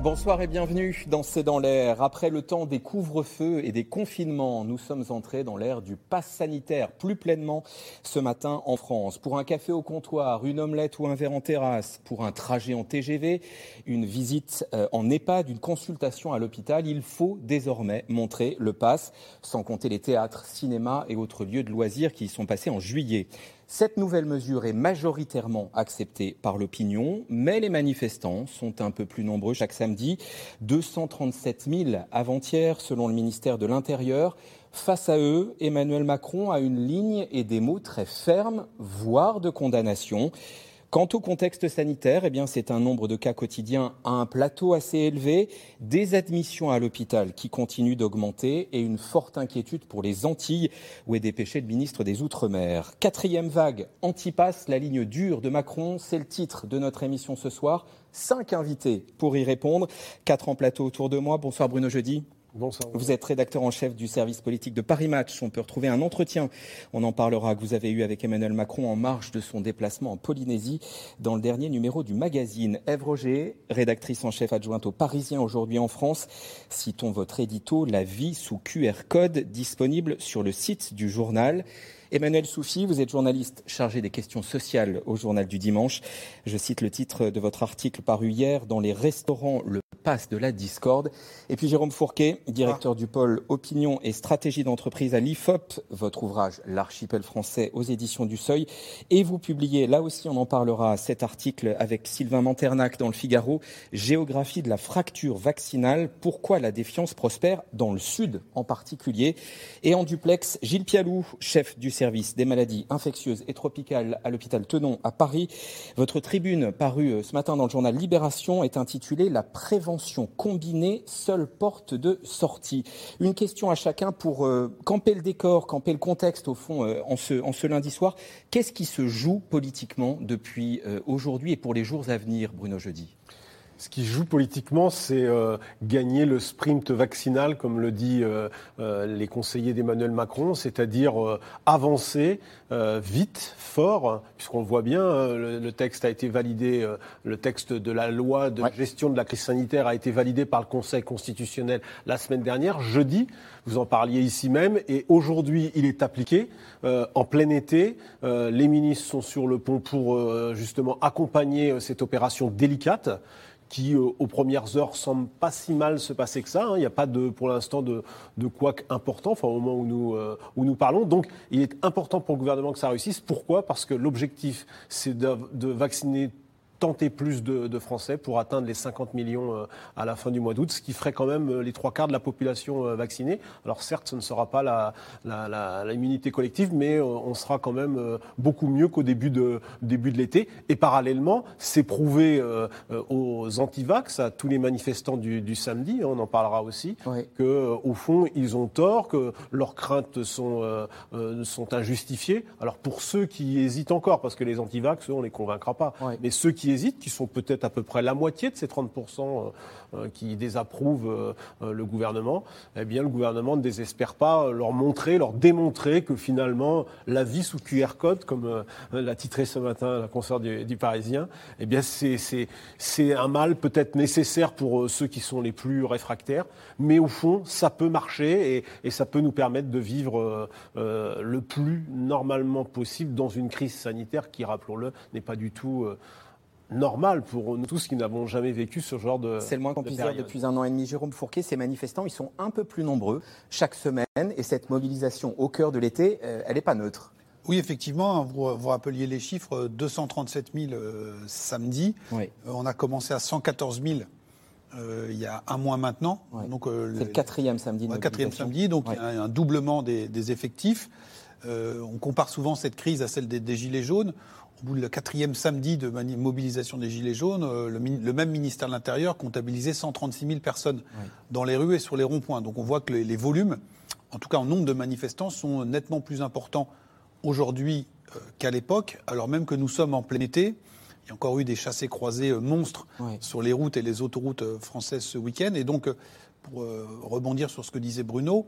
Bonsoir et bienvenue dans C'est dans l'air. Après le temps des couvre-feux et des confinements, nous sommes entrés dans l'ère du pass sanitaire, plus pleinement ce matin en France. Pour un café au comptoir, une omelette ou un verre en terrasse, pour un trajet en TGV, une visite euh, en EHPAD, une consultation à l'hôpital, il faut désormais montrer le pass, sans compter les théâtres, cinémas et autres lieux de loisirs qui y sont passés en juillet. Cette nouvelle mesure est majoritairement acceptée par l'opinion, mais les manifestants sont un peu plus nombreux chaque samedi. 237 000 avant-hier, selon le ministère de l'Intérieur. Face à eux, Emmanuel Macron a une ligne et des mots très fermes, voire de condamnation. Quant au contexte sanitaire, eh bien, c'est un nombre de cas quotidiens à un plateau assez élevé, des admissions à l'hôpital qui continuent d'augmenter et une forte inquiétude pour les Antilles, où est dépêché le ministre des Outre-mer. Quatrième vague, antipasse, la ligne dure de Macron, c'est le titre de notre émission ce soir. Cinq invités pour y répondre. Quatre en plateau autour de moi. Bonsoir Bruno Jeudi. Vous êtes rédacteur en chef du service politique de Paris Match. On peut retrouver un entretien, on en parlera, que vous avez eu avec Emmanuel Macron en marge de son déplacement en Polynésie dans le dernier numéro du magazine. Ève Roger, rédactrice en chef adjointe au Parisien aujourd'hui en France. Citons votre édito La vie sous QR code disponible sur le site du journal. Emmanuel Soufi, vous êtes journaliste chargé des questions sociales au journal du dimanche. Je cite le titre de votre article paru hier dans les restaurants Le passe de la discorde. Et puis Jérôme Fourquet, directeur du pôle opinion et stratégie d'entreprise à l'IFOP, votre ouvrage L'archipel français aux éditions du Seuil. Et vous publiez, là aussi on en parlera, cet article avec Sylvain Manternac dans le Figaro, Géographie de la fracture vaccinale, pourquoi la défiance prospère dans le Sud en particulier? Et en duplex, Gilles Pialou, chef du service des maladies infectieuses et tropicales à l'hôpital Tenon à Paris. Votre tribune parue ce matin dans le journal Libération est intitulée La prévention combinée, seule porte de sortie. Une question à chacun pour euh, camper le décor, camper le contexte au fond euh, en, ce, lundi soir. Qu'est-ce qui se joue politiquement depuis euh, aujourd'hui et pour les jours à venir, Bruno Jeudi? Ce qui joue politiquement, c'est euh, gagner le sprint vaccinal, comme le dit euh, euh, les conseillers d'Emmanuel Macron, c'est-à-dire euh, avancer euh, vite, fort, puisqu'on le voit bien, le, le, texte a été validé, le texte de la loi de Ouais. gestion de la crise sanitaire a été validé par le Conseil constitutionnel la semaine dernière, jeudi. Vous en parliez ici même, et aujourd'hui, il est appliqué euh, en plein été. Euh, les ministres sont sur le pont pour euh, justement accompagner euh, cette opération délicate qui, euh, aux premières heures, semble pas si mal se passer que ça. hein. Il n'y a pas de, pour l'instant de, de important, au moment où nous, euh, où nous parlons. Donc, il est important pour le gouvernement que ça réussisse. Pourquoi? Parce que l'objectif, c'est de vacciner tenter plus de, de, Français pour atteindre les 50 millions euh, à la fin du mois d'août, ce qui ferait quand même euh, les trois quarts de la population euh, vaccinée. Alors certes, ce ne sera pas la, la, la, l'immunité collective, mais on sera quand même beaucoup mieux qu'au début de, début de l'été. Et parallèlement, c'est prouvé aux antivax, à tous les manifestants du, du samedi, hein, on en parlera aussi, Oui. que au fond, ils ont tort, que leurs craintes sont, sont injustifiées. Alors pour ceux qui hésitent encore, parce que les antivax, eux, on les convaincra pas, Oui. mais ceux qui hésitent, qui sont peut-être à peu près la moitié de ces 30% euh, qui désapprouvent euh, le gouvernement, eh bien le gouvernement ne désespère pas leur montrer, leur démontrer que finalement la vie sous QR code, comme euh, l'a titré ce matin la consoeur du, Parisien, eh bien c'est un mal peut-être nécessaire pour euh, ceux qui sont les plus réfractaires, mais au fond ça peut marcher et, ça peut nous permettre de vivre euh, euh, le plus normalement possible dans une crise sanitaire qui, rappelons-le, n'est pas du tout euh, normal pour nous tous qui n'avons jamais vécu ce genre de. C'est le moins qu'on puisse dire depuis un an et demi. Jérôme Fourquet, ces manifestants, ils sont un peu plus nombreux chaque semaine et cette mobilisation au cœur de l'été, euh, elle n'est pas neutre. Oui, effectivement, vous, vous rappeliez les chiffres, 237 000 euh, samedi. Oui. Euh, on a commencé à 114 000 euh, il y a un mois maintenant. Donc, euh, C'est le quatrième samedi de ouais, quatrième samedi, donc Ouais. il y a un doublement des, des effectifs. Euh, on compare souvent cette crise à celle des, des Gilets jaunes. Au bout de quatrième samedi de mobilisation des Gilets jaunes, euh, le, même ministère de l'Intérieur comptabilisait 136 000 personnes dans les rues et sur les ronds-points. Donc on voit que les, les volumes, en tout cas en nombre de manifestants, sont nettement plus importants aujourd'hui euh, qu'à l'époque, alors même que nous sommes en plein été. Il y a encore eu des chassés croisés monstres sur les routes et les autoroutes françaises ce week-end. Et donc, pour rebondir sur ce que disait Bruno,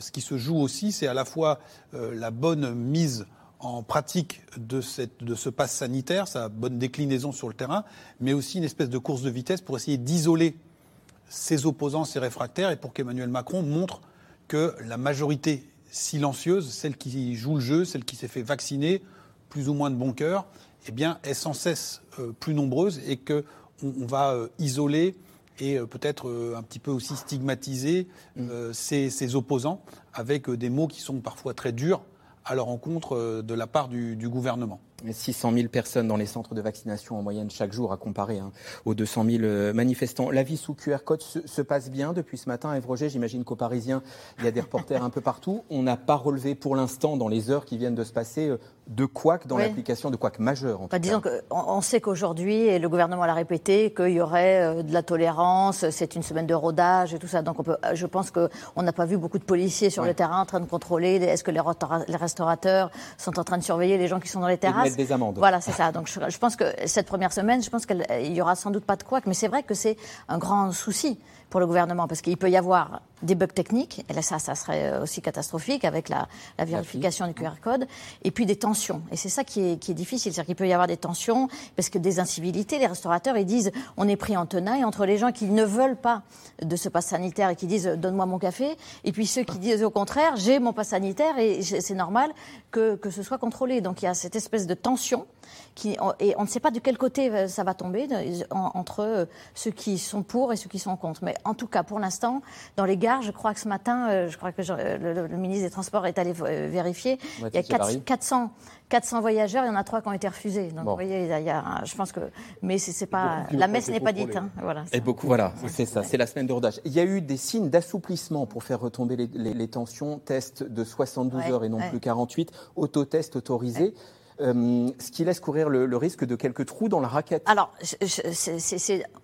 ce qui se joue aussi, c'est à la fois la bonne mise en pratique de, cette, de ce pass sanitaire, sa bonne déclinaison sur le terrain, mais aussi une espèce de course de vitesse pour essayer d'isoler ses opposants, ses réfractaires, et pour qu'Emmanuel Macron montre que la majorité silencieuse, celle qui joue le jeu, celle qui s'est fait vacciner, plus ou moins de bon cœur, eh bien, est sans cesse euh, plus nombreuse et qu'on on va euh, isoler et euh, peut-être un petit peu aussi stigmatiser mmh. ses, opposants avec des mots qui sont parfois très durs à leur encontre de la part du gouvernement. 600 000 personnes dans les centres de vaccination en moyenne chaque jour à comparer hein, aux 200 000 euh, manifestants. La vie sous QR code se, passe bien depuis ce matin. Yves Roger, j'imagine qu'aux Parisiens, il y a des reporters un peu partout. On n'a pas relevé pour l'instant, dans les heures qui viennent de se passer, euh, de couac dans l'application, de couac majeur. En bah, disons on sait qu'aujourd'hui, et le gouvernement l'a répété, qu'il y aurait euh, de la tolérance, c'est une semaine de rodage et tout ça. Donc on peut, je pense qu'on n'a pas vu beaucoup de policiers sur le terrain en train de contrôler. Est-ce que les restaurateurs sont en train de surveiller les gens qui sont dans les terrasses? des amendes. Voilà, c'est ça. Donc je, pense que cette première semaine, je pense qu'il y aura sans doute pas de quoi, mais c'est vrai que c'est un grand souci pour le gouvernement, parce qu'il peut y avoir des bugs techniques, et là ça, ça serait euh, aussi catastrophique avec la, vérification du QR code, et puis des tensions. Et c'est ça qui est, qui est difficile, c'est-à-dire qu'il peut y avoir des tensions, parce que des incivilités, les restaurateurs, ils disent on est pris en tenaille entre les gens qui ne veulent pas de ce pass sanitaire et qui disent donne-moi mon café, et puis ceux qui disent au contraire j'ai mon pass sanitaire et c'est normal que, que ce soit contrôlé. Donc il y a cette espèce de tension et on ne sait pas de quel côté euh, ça va tomber entre euh, ceux qui sont pour et ceux qui sont contre. Mais en tout cas, pour l'instant, dans les gares, je crois que ce matin, euh, je crois que le, ministre des Transports est allé vérifier, il y a 400, 400 voyageurs, il y en a trois qui ont été refusés. Donc, vous voyez, il y a, je pense que, mais c'est pas, la messe n'est pas dite. Hein, voilà. Et beaucoup, voilà, c'est ça, c'est la semaine de rodage. Il y a eu des signes d'assouplissement pour faire retomber les, tensions. Test de 72 heures et non plus 48, autotest autorisé. Euh, ce qui laisse courir le, risque de quelques trous dans la raquette. Alors,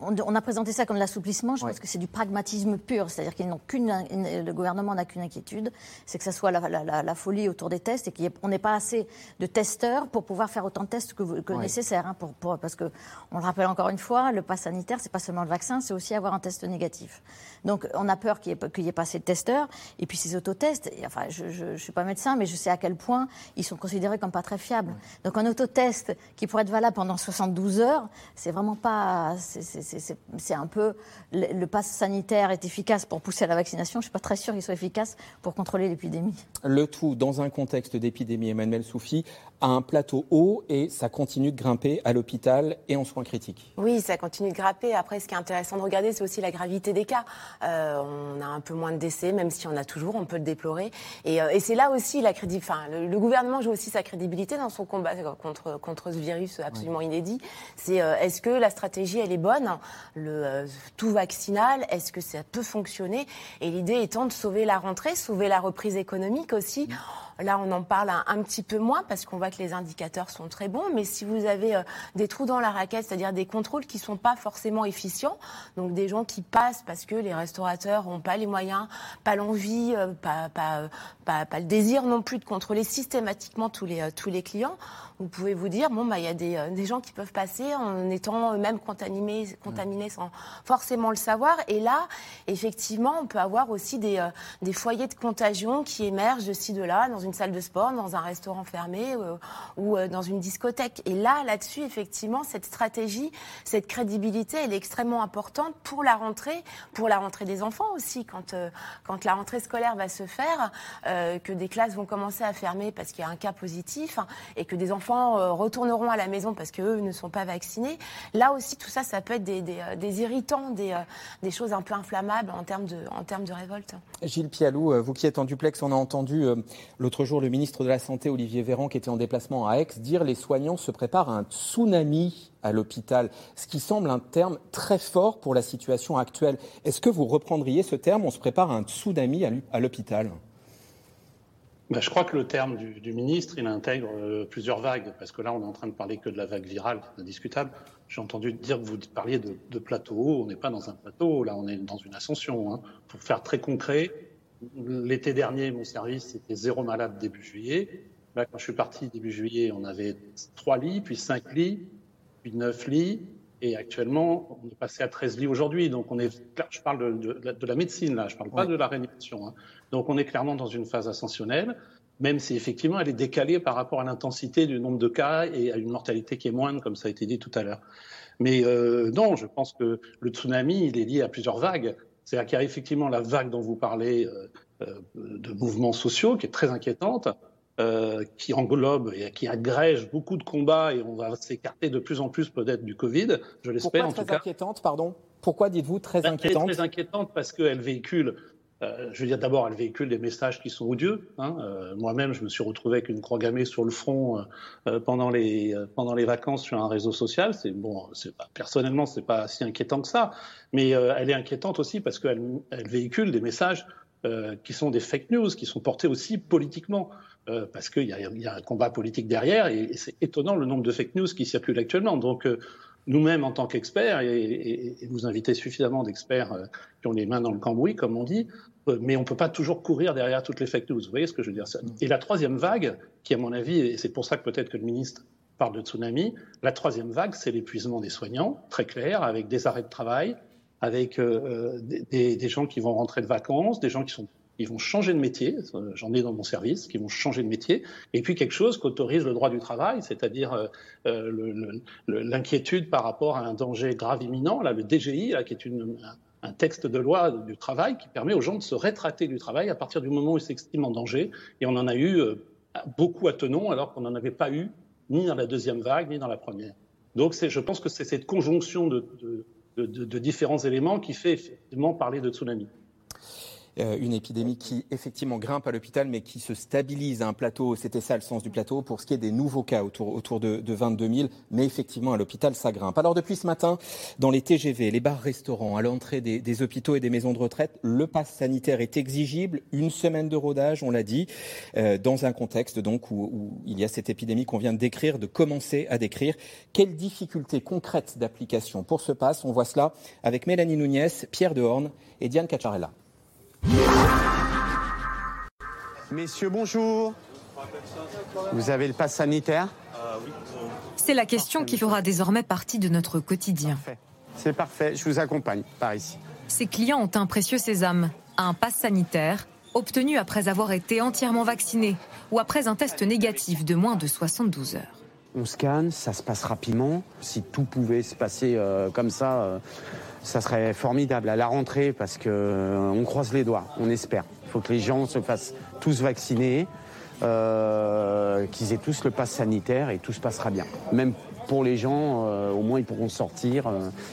on, a présenté ça comme l'assouplissement. Je pense que c'est du pragmatisme pur, c'est-à-dire qu'ils n'ont qu'une, le gouvernement n'a qu'une inquiétude, c'est que ça soit la, folie autour des tests et qu'on n'ait pas assez de testeurs pour pouvoir faire autant de tests que, que nécessaire. Hein, pour, parce que, on le rappelle encore une fois, le pass sanitaire, c'est pas seulement le vaccin, c'est aussi avoir un test négatif. Donc, on a peur qu'il n'y ait, pas assez de testeurs. Et puis, ces autotests, enfin, je ne suis pas médecin, mais je sais à quel point ils sont considérés comme pas très fiables. Donc un autotest qui pourrait être valable pendant 72 heures, c'est vraiment pas. C'est un peu. Le, pass sanitaire est efficace pour pousser à la vaccination. Je ne suis pas très sûre qu'il soit efficace pour contrôler l'épidémie. Le tout dans un contexte d'épidémie, Emmanuel Soufi, à un plateau haut et ça continue de grimper à l'hôpital et en soins critiques. Oui, ça continue de grimper. Après, ce qui est intéressant de regarder, c'est aussi la gravité des cas. Euh, on a un peu moins de décès, même si on a toujours, on peut le déplorer. Et, euh, c'est là aussi la crédibilité. Enfin, le, gouvernement joue aussi sa crédibilité dans son combat contre, contre ce virus absolument inédit. C'est euh, est-ce que la stratégie, elle est bonne? Le tout vaccinal, est-ce que ça peut fonctionner? Et l'idée étant de sauver la rentrée, sauver la reprise économique aussi. Là, on en parle un, petit peu moins parce qu'on voit que les indicateurs sont très bons. Mais si vous avez euh, des trous dans la raquette, c'est-à-dire des contrôles qui ne sont pas forcément efficients, donc des gens qui passent parce que les restaurateurs n'ont pas les moyens, pas l'envie, euh, pas, pas, pas, le désir non plus de contrôler systématiquement tous les, euh, tous les clients, vous pouvez vous dire, bon, bah, il y a des, des, gens qui peuvent passer en étant eux-mêmes contaminés, contaminés sans forcément le savoir. Et là, effectivement, on peut avoir aussi des, des foyers de contagion qui émergent de ci, de là, dans une salle de sport, dans un restaurant fermé euh, ou euh, dans une discothèque. Et là, là-dessus, effectivement, cette stratégie, cette crédibilité, elle est extrêmement importante pour la rentrée, pour la rentrée des enfants aussi, quand, euh, quand la rentrée scolaire va se faire, que des classes vont commencer à fermer parce qu'il y a un cas positif hein, et que des enfants retourneront à la maison parce qu'eux ne sont pas vaccinés. Là aussi, tout ça, ça peut être des, irritants, des, choses un peu inflammables en termes de, en termes de révolte. Gilles Pialou, vous qui êtes en duplex, on a entendu l'autre L'autre jour, le ministre de la Santé, Olivier Véran, qui était en déplacement à Aix, dire les soignants se préparent à un tsunami à l'hôpital, ce qui semble un terme très fort pour la situation actuelle. Est-ce que vous reprendriez ce terme On se prépare à un tsunami à l'hôpital? Ben, je crois que le terme du, ministre, il intègre euh, plusieurs vagues, parce que là, on est en train de parler que de la vague virale, indiscutable. J'ai entendu dire que vous parliez de, plateau haut. On n'est pas dans un plateau, là, on est dans une ascension. Hein. Pour faire très concret, L'été dernier, mon service, c'était zéro malade début juillet. Là, quand je suis parti début juillet, on avait trois lits, puis cinq lits. puis 9 lits. Et actuellement, on est passé à 13 lits aujourd'hui. Donc, on est, je parle de, de, la médecine, là, je ne parle pas de la réanimation. Hein. Donc, on est clairement dans une phase ascensionnelle, même si effectivement, elle est décalée par rapport à l'intensité du nombre de cas et à une mortalité qui est moindre, comme ça a été dit tout à l'heure. Mais euh, non, je pense que le tsunami, il est lié à plusieurs vagues. C'est-à-dire qu'il y a effectivement la vague dont vous parlez euh, euh, de mouvements sociaux, qui est très inquiétante, euh, qui englobe et qui agrège beaucoup de combats, et on va s'écarter de plus en plus peut-être du Covid, je l'espère en tout cas. Pourquoi très inquiétante, pardon? Pourquoi dites-vous très ben, inquiétante? Très inquiétante parce qu'elle véhicule euh, je veux dire, d'abord, elle véhicule des messages qui sont odieux. Hein. Euh, moi-même, je me suis retrouvé avec une croix gammée sur le front euh, pendant les vacances sur un réseau social. C'est bon, c'est pas personnellement, c'est pas si inquiétant que ça, mais elle est inquiétante aussi parce qu'elle elle véhicule des messages qui sont des fake news, qui sont portés aussi politiquement. parce qu'il y, a un combat politique derrière et, c'est étonnant le nombre de fake news qui circulent actuellement. Donc, nous-mêmes en tant qu'experts, et, vous invitez suffisamment d'experts qui ont les mains dans le cambouis, comme on dit, mais on ne peut pas toujours courir derrière toutes les fake news. Vous voyez ce que je veux dire? Et la troisième vague, qui à mon avis, et c'est pour ça que peut-être que le ministre parle de tsunami, la troisième vague, c'est l'épuisement des soignants, très clair, avec des arrêts de travail, avec euh, des, des, gens qui vont rentrer de vacances, des gens qui sont ils vont changer de métier, j'en ai dans mon service, qui vont changer de métier, et puis quelque chose qu'autorise le droit du travail, c'est-à-dire euh, euh l'inquiétude par rapport à un danger grave imminent, là, le DGI, là, qui est une, un texte de loi du travail qui permet aux gens de se rétracter du travail à partir du moment où ils s'estiment en danger, et on en a eu euh, beaucoup à Tenon, alors qu'on n'en avait pas eu ni dans la deuxième vague, ni dans la première. Donc je pense que c'est cette conjonction de, de différents éléments qui fait effectivement parler de tsunami. Euh, une épidémie qui effectivement grimpe à l'hôpital, mais qui se stabilise à un plateau. C'était ça le sens du plateau pour ce qui est des nouveaux cas autour, de, de 22 000. Mais effectivement, à l'hôpital, ça grimpe. Alors depuis ce matin, dans les TGV, les bars-restaurants, à l'entrée des, hôpitaux et des maisons de retraite, le pass sanitaire est exigible. Une semaine de rodage, on l'a dit, euh, dans un contexte donc où, où, il y a cette épidémie qu'on vient de décrire, de commencer à décrire. Quelles difficultés concrètes d'application pour ce pass? On voit cela avec Mélanie Nounès, Pierre Dehorne et Diane Cacciarella. Messieurs, bonjour. Vous avez le pass sanitaire C'est la question qui fera désormais partie de notre quotidien. C'est parfait, je vous accompagne par ici. Ces clients ont un précieux sésame, un pass sanitaire obtenu après avoir été entièrement vacciné ou après un test négatif de moins de 72 heures. On scanne, ça se passe rapidement. Si tout pouvait se passer euh, comme ça, euh, ça serait formidable à la rentrée parce que euh, on croise les doigts, on espère. Il faut que les gens se fassent tous vacciner, qu'ils aient tous le pass sanitaire et tout se passera bien. Même pour les gens, au moins ils pourront sortir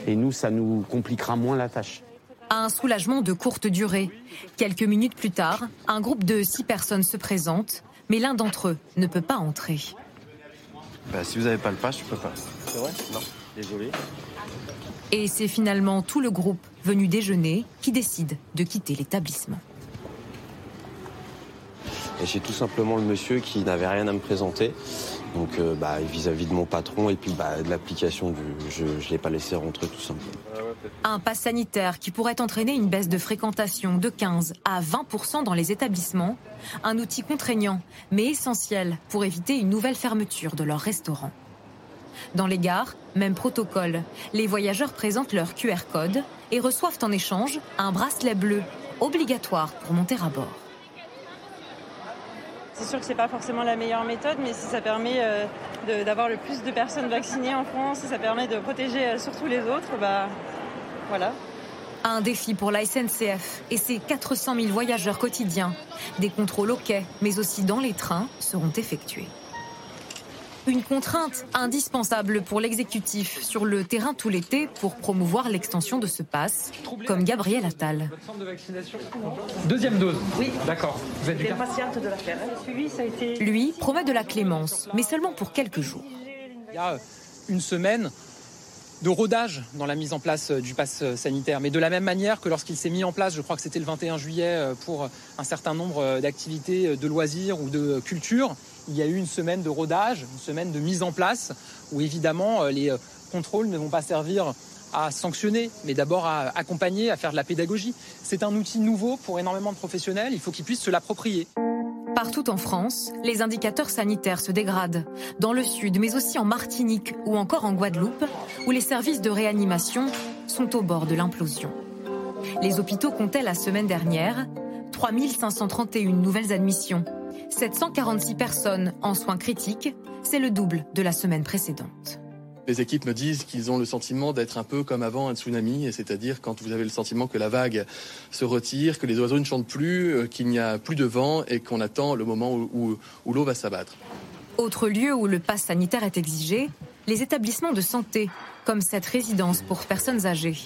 et nous, ça nous compliquera moins la tâche. Un soulagement de courte durée. Quelques minutes plus tard, un groupe de six personnes se présente, mais l'un d'entre eux ne peut pas entrer. Bah, si vous n'avez pas le pass, je peux pas. C'est vrai? Non. Désolé. Et c'est finalement tout le groupe venu déjeuner qui décide de quitter l'établissement. Et j'ai tout simplement le monsieur qui n'avait rien à me présenter. Donc euh, bah, vis-à-vis de mon patron et puis bah, de l'application, je ne l'ai pas laissé rentrer tout simplement. Un pass sanitaire qui pourrait entraîner une baisse de fréquentation de 15 à 20% dans les établissements. Un outil contraignant, mais essentiel pour éviter une nouvelle fermeture de leur restaurant. Dans les gares, même protocole. Les voyageurs présentent leur QR code et reçoivent en échange un bracelet bleu, obligatoire pour monter à bord. C'est sûr que c'est pas forcément la meilleure méthode, mais si ça permet euh, d'avoir le plus de personnes vaccinées en France, si ça permet de protéger euh, surtout les autres, bah voilà. Un défi pour la SNCF et ses 400 000 voyageurs quotidiens. Des contrôles au quai, mais aussi dans les trains, seront effectués. Une contrainte indispensable pour l'exécutif sur le terrain tout l'été pour promouvoir l'extension de ce pass, comme Gabriel Attal. Deuxième dose Oui. D'accord. Vous êtes du patiente de l'affaire. Lui promet de la clémence, mais seulement pour quelques jours. Il y a une semaine de rodage dans la mise en place du pass sanitaire. Mais de la même manière que lorsqu'il s'est mis en place, je crois que c'était le 21 juillet, pour un certain nombre d'activités de loisirs ou de culture, il y a eu une semaine de rodage, une semaine de mise en place, où évidemment euh, les euh, contrôles ne vont pas servir à sanctionner, mais d'abord à accompagner, à faire de la pédagogie. C'est un outil nouveau pour énormément de professionnels, il faut qu'ils puissent se l'approprier. Partout en France, les indicateurs sanitaires se dégradent. Dans le sud, mais aussi en Martinique ou encore en Guadeloupe, où les services de réanimation sont au bord de l'implosion. Les hôpitaux comptaient la semaine dernière 3531 nouvelles admissions, 746 personnes en soins critiques, c'est le double de la semaine précédente. Les équipes me disent qu'ils ont le sentiment d'être un peu comme avant un tsunami, c'est-à-dire quand vous avez le sentiment que la vague se retire, que les oiseaux ne chantent plus, euh, qu'il n'y a plus de vent et qu'on attend le moment où, où l'eau va s'abattre. Autre lieu où le pass sanitaire est exigé, les établissements de santé, comme cette résidence pour personnes âgées.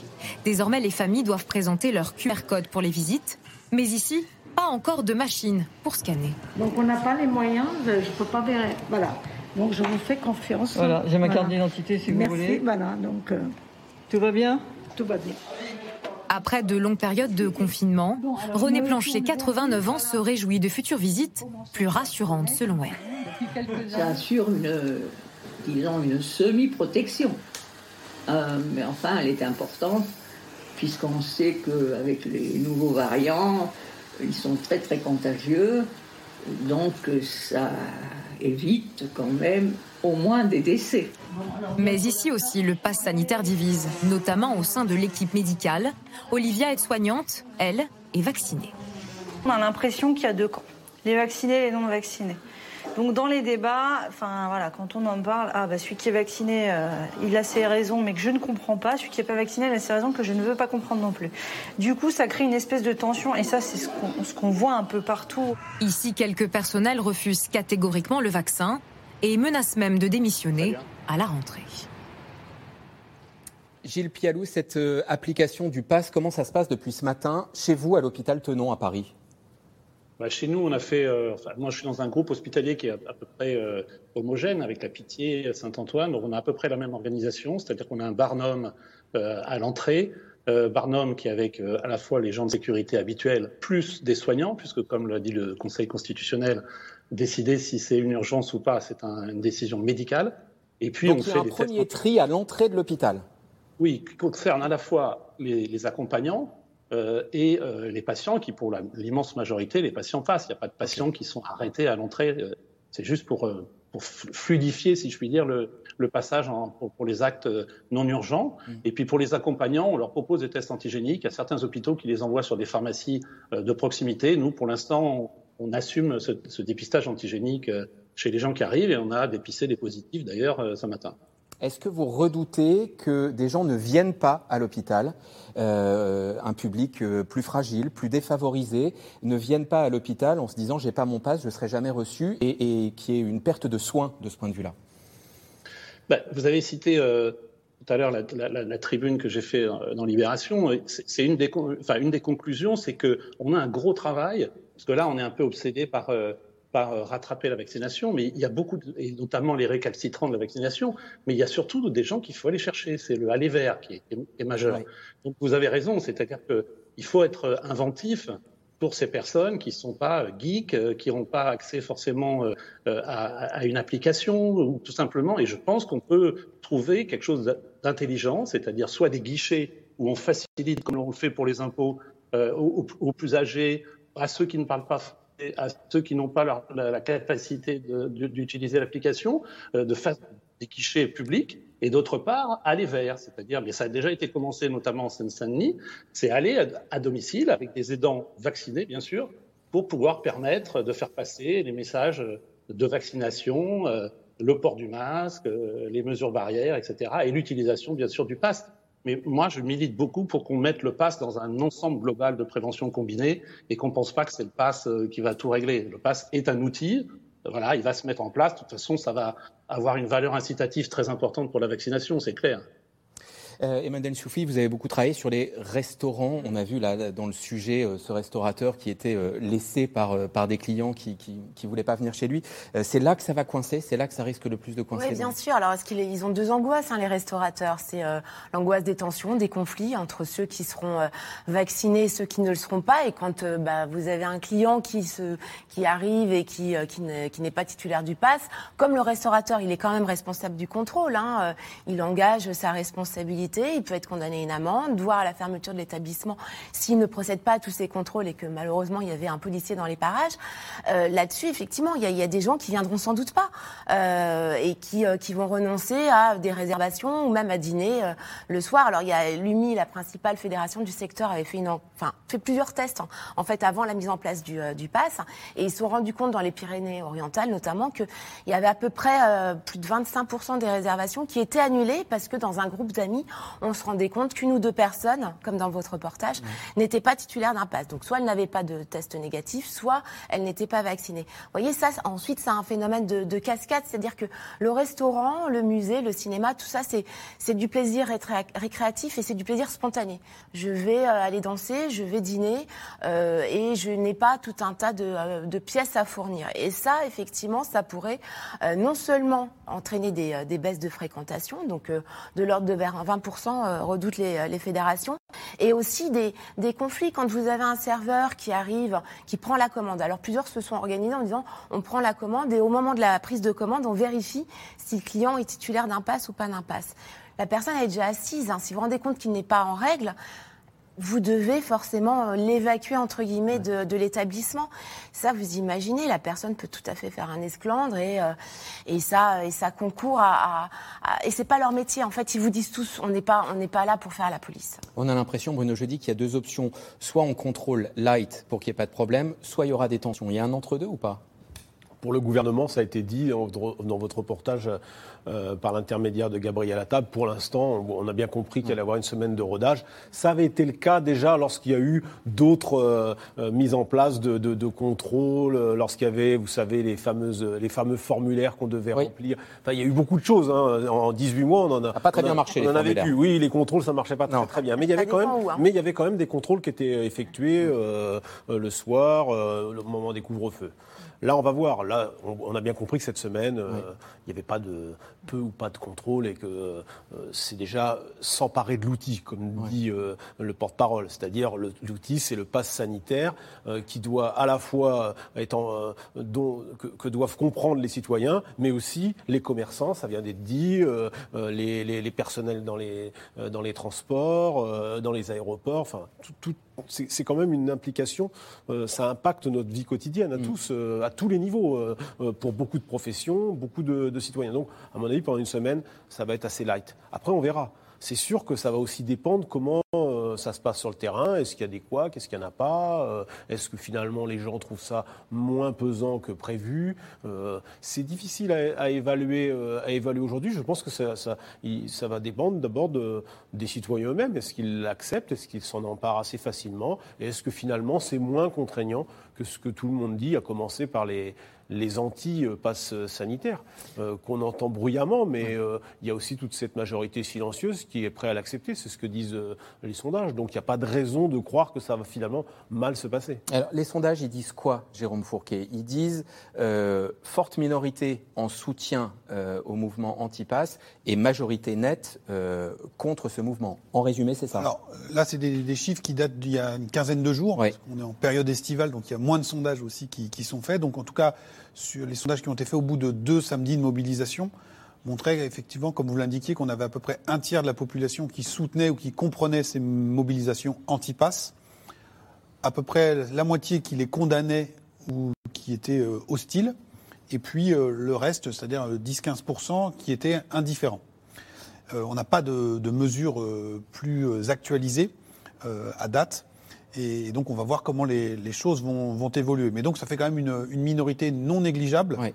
Désormais, les familles doivent présenter leur QR code pour les visites, mais ici, pas encore de machine pour scanner. Donc on n'a pas les moyens, je ne peux pas faire. Voilà. Donc je vous fais confiance. Voilà, j'ai ma carte d'identité si vous voulez. Merci, voilà. Donc, euh, Tout va bien? Tout va bien. Après de longues périodes de confinement, René Plancher, 89 ans, se réjouit de futures visites plus rassurantes selon elle. Ça assure une, disons, une semi-protection. Euh, mais enfin, elle est importante puisqu'on sait qu'avec les nouveaux variants, ils sont très très contagieux. Donc ça évite quand même au moins des décès. Mais ici aussi, le pass sanitaire divise, notamment au sein de l'équipe médicale. Olivia est soignante, elle est vaccinée. On a l'impression qu'il y a deux camps, les vaccinés et les non vaccinés. Donc dans les débats, enfin voilà, quand on en parle, ah bah celui qui est vacciné, euh, il a ses raisons, mais que je ne comprends pas. Celui qui n'est pas vacciné, il a ses raisons que je ne veux pas comprendre non plus. Du coup, ça crée une espèce de tension, et ça, c'est ce qu'on voit un peu partout. Ici, quelques personnels refusent catégoriquement le vaccin et menacent même de démissionner à la rentrée. Gilles Pialou, cette euh, application du pass, comment ça se passe depuis ce matin chez vous à l'hôpital Tenon à Paris? Bah, chez nous, on a fait. Euh, enfin, moi, je suis dans un groupe hospitalier qui est à, peu près euh, homogène avec la Pitié, Saint-Antoine. Donc, on a à peu près la même organisation, c'est-à-dire qu'on a un barnum euh, à l'entrée, barnum qui est avec à la fois les gens de sécurité habituels plus des soignants, puisque comme l'a dit le Conseil constitutionnel, décider si c'est une urgence ou pas, c'est une décision médicale. Et puis, Donc, on il y a un premier tri à l'entrée de l'hôpital. Oui, qui concerne à la fois les, les accompagnants euh, et euh, les patients qui, pour l'immense majorité, les patients passent. Il n'y a pas de patients qui sont arrêtés à l'entrée. Euh, c'est juste pour, pour, fluidifier, si je puis dire, le, le passage en, pour, pour, les actes non urgents. Mm. Et puis pour les accompagnants, on leur propose des tests antigéniques. Il y a certains hôpitaux qui les envoient sur des pharmacies de proximité. Nous, pour l'instant, on, on, assume ce, ce, dépistage antigénique chez les gens qui arrivent et on a dépisté des positifs d'ailleurs ce matin. Est-ce que vous redoutez que des gens ne viennent pas à l'hôpital, euh, un public euh, plus fragile, plus défavorisé, ne viennent pas à l'hôpital en se disant j'ai pas mon passe, je ne serai jamais reçu, et, et qui ait une perte de soins de ce point de vue-là? Ben, Vous avez cité euh, tout à l'heure la, tribune que j'ai fait dans Libération. C'est une des, conclusions, c'est qu'on a un gros travail, parce que là on est un peu obsédé par euh, rattraper la vaccination, mais il y a beaucoup, et notamment les récalcitrants de la vaccination, mais il y a surtout des gens qu'il faut aller chercher. C'est le aller vert qui est, majeur. Donc vous avez raison, c'est-à-dire qu'il faut être inventif pour ces personnes qui ne sont pas geeks, euh, qui n'ont pas accès forcément euh, à, une application, ou tout simplement, et je pense qu'on peut trouver quelque chose d'intelligent, c'est-à-dire soit des guichets où on facilite, comme on le fait pour les impôts, aux, plus âgés, à ceux qui ne parlent pas à ceux qui n'ont pas la, capacité d'utiliser l'application, euh, de faire des guichets publics, et d'autre part, aller vers, c'est-à-dire, mais ça a déjà été commencé notamment en Seine-Saint-Denis, c'est aller à, domicile avec des aidants vaccinés, bien sûr, pour pouvoir permettre de faire passer les messages de vaccination, euh, le port du masque, euh, les mesures barrières, etc., et l'utilisation, bien sûr, du pass. Mais moi, je milite beaucoup pour qu'on mette le pass dans un ensemble global de prévention combinée et qu'on ne pense pas que c'est le pass euh, qui va tout régler. Le pass est un outil. Voilà, il va se mettre en place. De toute façon, ça va avoir une valeur incitative très importante pour la vaccination, c'est clair. Euh, Emmanuel Soufi, vous avez beaucoup travaillé sur les restaurants. On a vu là dans le sujet euh, ce restaurateur qui était euh, laissé par, euh, par des clients qui ne voulaient pas venir chez lui. c'est là que ça va coincer C'est là que ça risque le plus de coincer Oui, bien sûr. Alors, est-ce qu'ils ont deux angoisses, hein, les restaurateurs? C'est l'angoisse des tensions, des conflits entre ceux qui seront vaccinés et ceux qui ne le seront pas. Et quand bah, vous avez un client qui, se, qui arrive et qui, qui n'est pas titulaire du pass, comme le restaurateur, il est quand même responsable du contrôle. Hein, il engage sa responsabilité pénalité, il peut être condamné à une amende, voire à la fermeture de l'établissement s'il ne procède pas à tous ces contrôles et que malheureusement il y avait un policier dans les parages. Euh, Là-dessus, effectivement, il y, a, il y, a, des gens qui viendront sans doute pas euh, et qui, euh, qui vont renoncer à des réservations ou même à dîner euh, le soir. Alors il y a l'UMI, la principale fédération du secteur, avait fait, une, enfin, fait plusieurs tests en, en fait avant la mise en place du, euh, du pass et ils se sont rendus compte dans les Pyrénées-Orientales notamment qu'il y avait à peu près euh, plus de 25% des réservations qui étaient annulées parce que dans un groupe d'amis, on se rendait compte qu'une ou deux personnes, comme dans votre reportage, n'étaient pas titulaires d'un pass. Donc soit elles n'avaient pas de test négatif, soit elles n'étaient pas vaccinées. Vous voyez, ça, ensuite, c'est un phénomène de, de cascade, c'est-à-dire que le restaurant, le musée, le cinéma, tout ça, c'est du plaisir récréatif et c'est du plaisir spontané. Je vais euh, aller danser, je vais dîner euh, et je n'ai pas tout un tas de, euh, de, pièces à fournir. Et ça, effectivement, ça pourrait euh, non seulement entraîner des, des, baisses de fréquentation, donc euh, de l'ordre de 20%, redoutent les, les, fédérations, et aussi des, des, conflits quand vous avez un serveur qui arrive, qui prend la commande. Alors plusieurs se sont organisés en disant on prend la commande et au moment de la prise de commande, on vérifie si le client est titulaire d'un pass ou pas d'un pass. La personne est déjà assise. Hein. Si vous vous rendez compte qu'il n'est pas en règle, vous devez forcément l'évacuer entre guillemets de, de l'établissement. Ça, vous imaginez, la personne peut tout à fait faire un esclandre et euh, et ça et ça concourt à, à, à et c'est pas leur métier. En fait, ils vous disent tous, on n'est pas on n'est pas là pour faire la police. On a l'impression, Bruno Jeudi, qu'il y a deux options. Soit on contrôle light pour qu'il n'y ait pas de problème, soit il y aura des tensions. Il y a un entre deux ou pas? Pour le gouvernement, ça a été dit dans votre reportage euh, par l'intermédiaire de Gabriel Attab. Pour l'instant, on a bien compris qu'il allait y avoir une semaine de rodage. Ça avait été le cas déjà lorsqu'il y a eu d'autres euh, euh, mises en place de, de, de contrôle, lorsqu'il y avait, vous savez, les, fameuses, les fameux formulaires qu'on devait oui. remplir. Enfin, il y a eu beaucoup de choses. Hein. En 18 mois, on en a. Ça pas très bien marché. On en a vécu. Oui, les contrôles, ça marchait pas très, très bien. Mais il y avait quand même, où, hein. mais il y avait quand même des contrôles qui étaient effectués euh, le soir, euh, le moment des couvre-feux. Là, on va voir. Là, on, on, a bien compris que cette semaine, euh, il n'y avait pas de peu ou pas de contrôle et que euh, c'est déjà s'emparer de l'outil, comme oui. dit euh, le porte-parole. C'est-à-dire l'outil, c'est le pass sanitaire qui doit à la fois être en, dont, que, que, doivent comprendre les citoyens, mais aussi les commerçants. Ça vient d'être dit, les, les, les, personnels dans les dans les transports, dans les aéroports. Enfin, tout, tout c'est quand même une implication, euh, ça impacte notre vie quotidienne à mmh. tous, euh, à tous les niveaux, euh, pour beaucoup de professions, beaucoup de, de, citoyens. Donc, à mon avis, pendant une semaine, ça va être assez light. Après, on verra. C'est sûr que ça va aussi dépendre comment euh, ça se passe sur le terrain. Est-ce qu'il y a des couacs? Est-ce qu'il n'y en a pas? Euh, Est-ce que finalement les gens trouvent ça moins pesant que prévu? Euh, C'est difficile à, évaluer, aujourd'hui. Je pense que ça, va dépendre d'abord de, des citoyens eux-mêmes. Est-ce qu'ils l'acceptent? Est-ce qu'ils s'en emparent assez facilement? Et est-ce que finalement c'est moins contraignant que ce que tout le monde dit, à commencer par les, les anti-passes sanitaires, euh, qu'on entend bruyamment, mais euh, il y a aussi toute cette majorité silencieuse qui est prête à l'accepter. C'est ce que disent euh, les sondages. Donc il n'y a pas de raison de croire que ça va finalement mal se passer. Alors les sondages, ils disent quoi, Jérôme Fourquet? Ils disent forte minorité en soutien au mouvement anti-pass et majorité nette contre ce mouvement. En résumé, c'est ça Alors là, c'est des, des, chiffres qui datent d'il y a une quinzaine de jours. Oui. On est en période estivale, donc il y a moins de sondages aussi qui, qui sont faits. Donc en tout cas, sur les sondages qui ont été faits au bout de deux samedis de mobilisation montraient effectivement, comme vous l'indiquiez, qu'on avait à peu près un tiers de la population qui soutenait ou qui comprenait ces mobilisations anti-pass, à peu près la moitié qui les condamnait ou qui étaient euh, hostiles, et puis euh, le reste, c'est-à-dire 10-15% qui étaient indifférents. Euh, on n'a pas de, de mesures euh, plus actualisées euh, à date. Et donc, on va voir comment les, les choses vont, vont, évoluer. Mais donc, ça fait quand même une, une minorité non négligeable oui.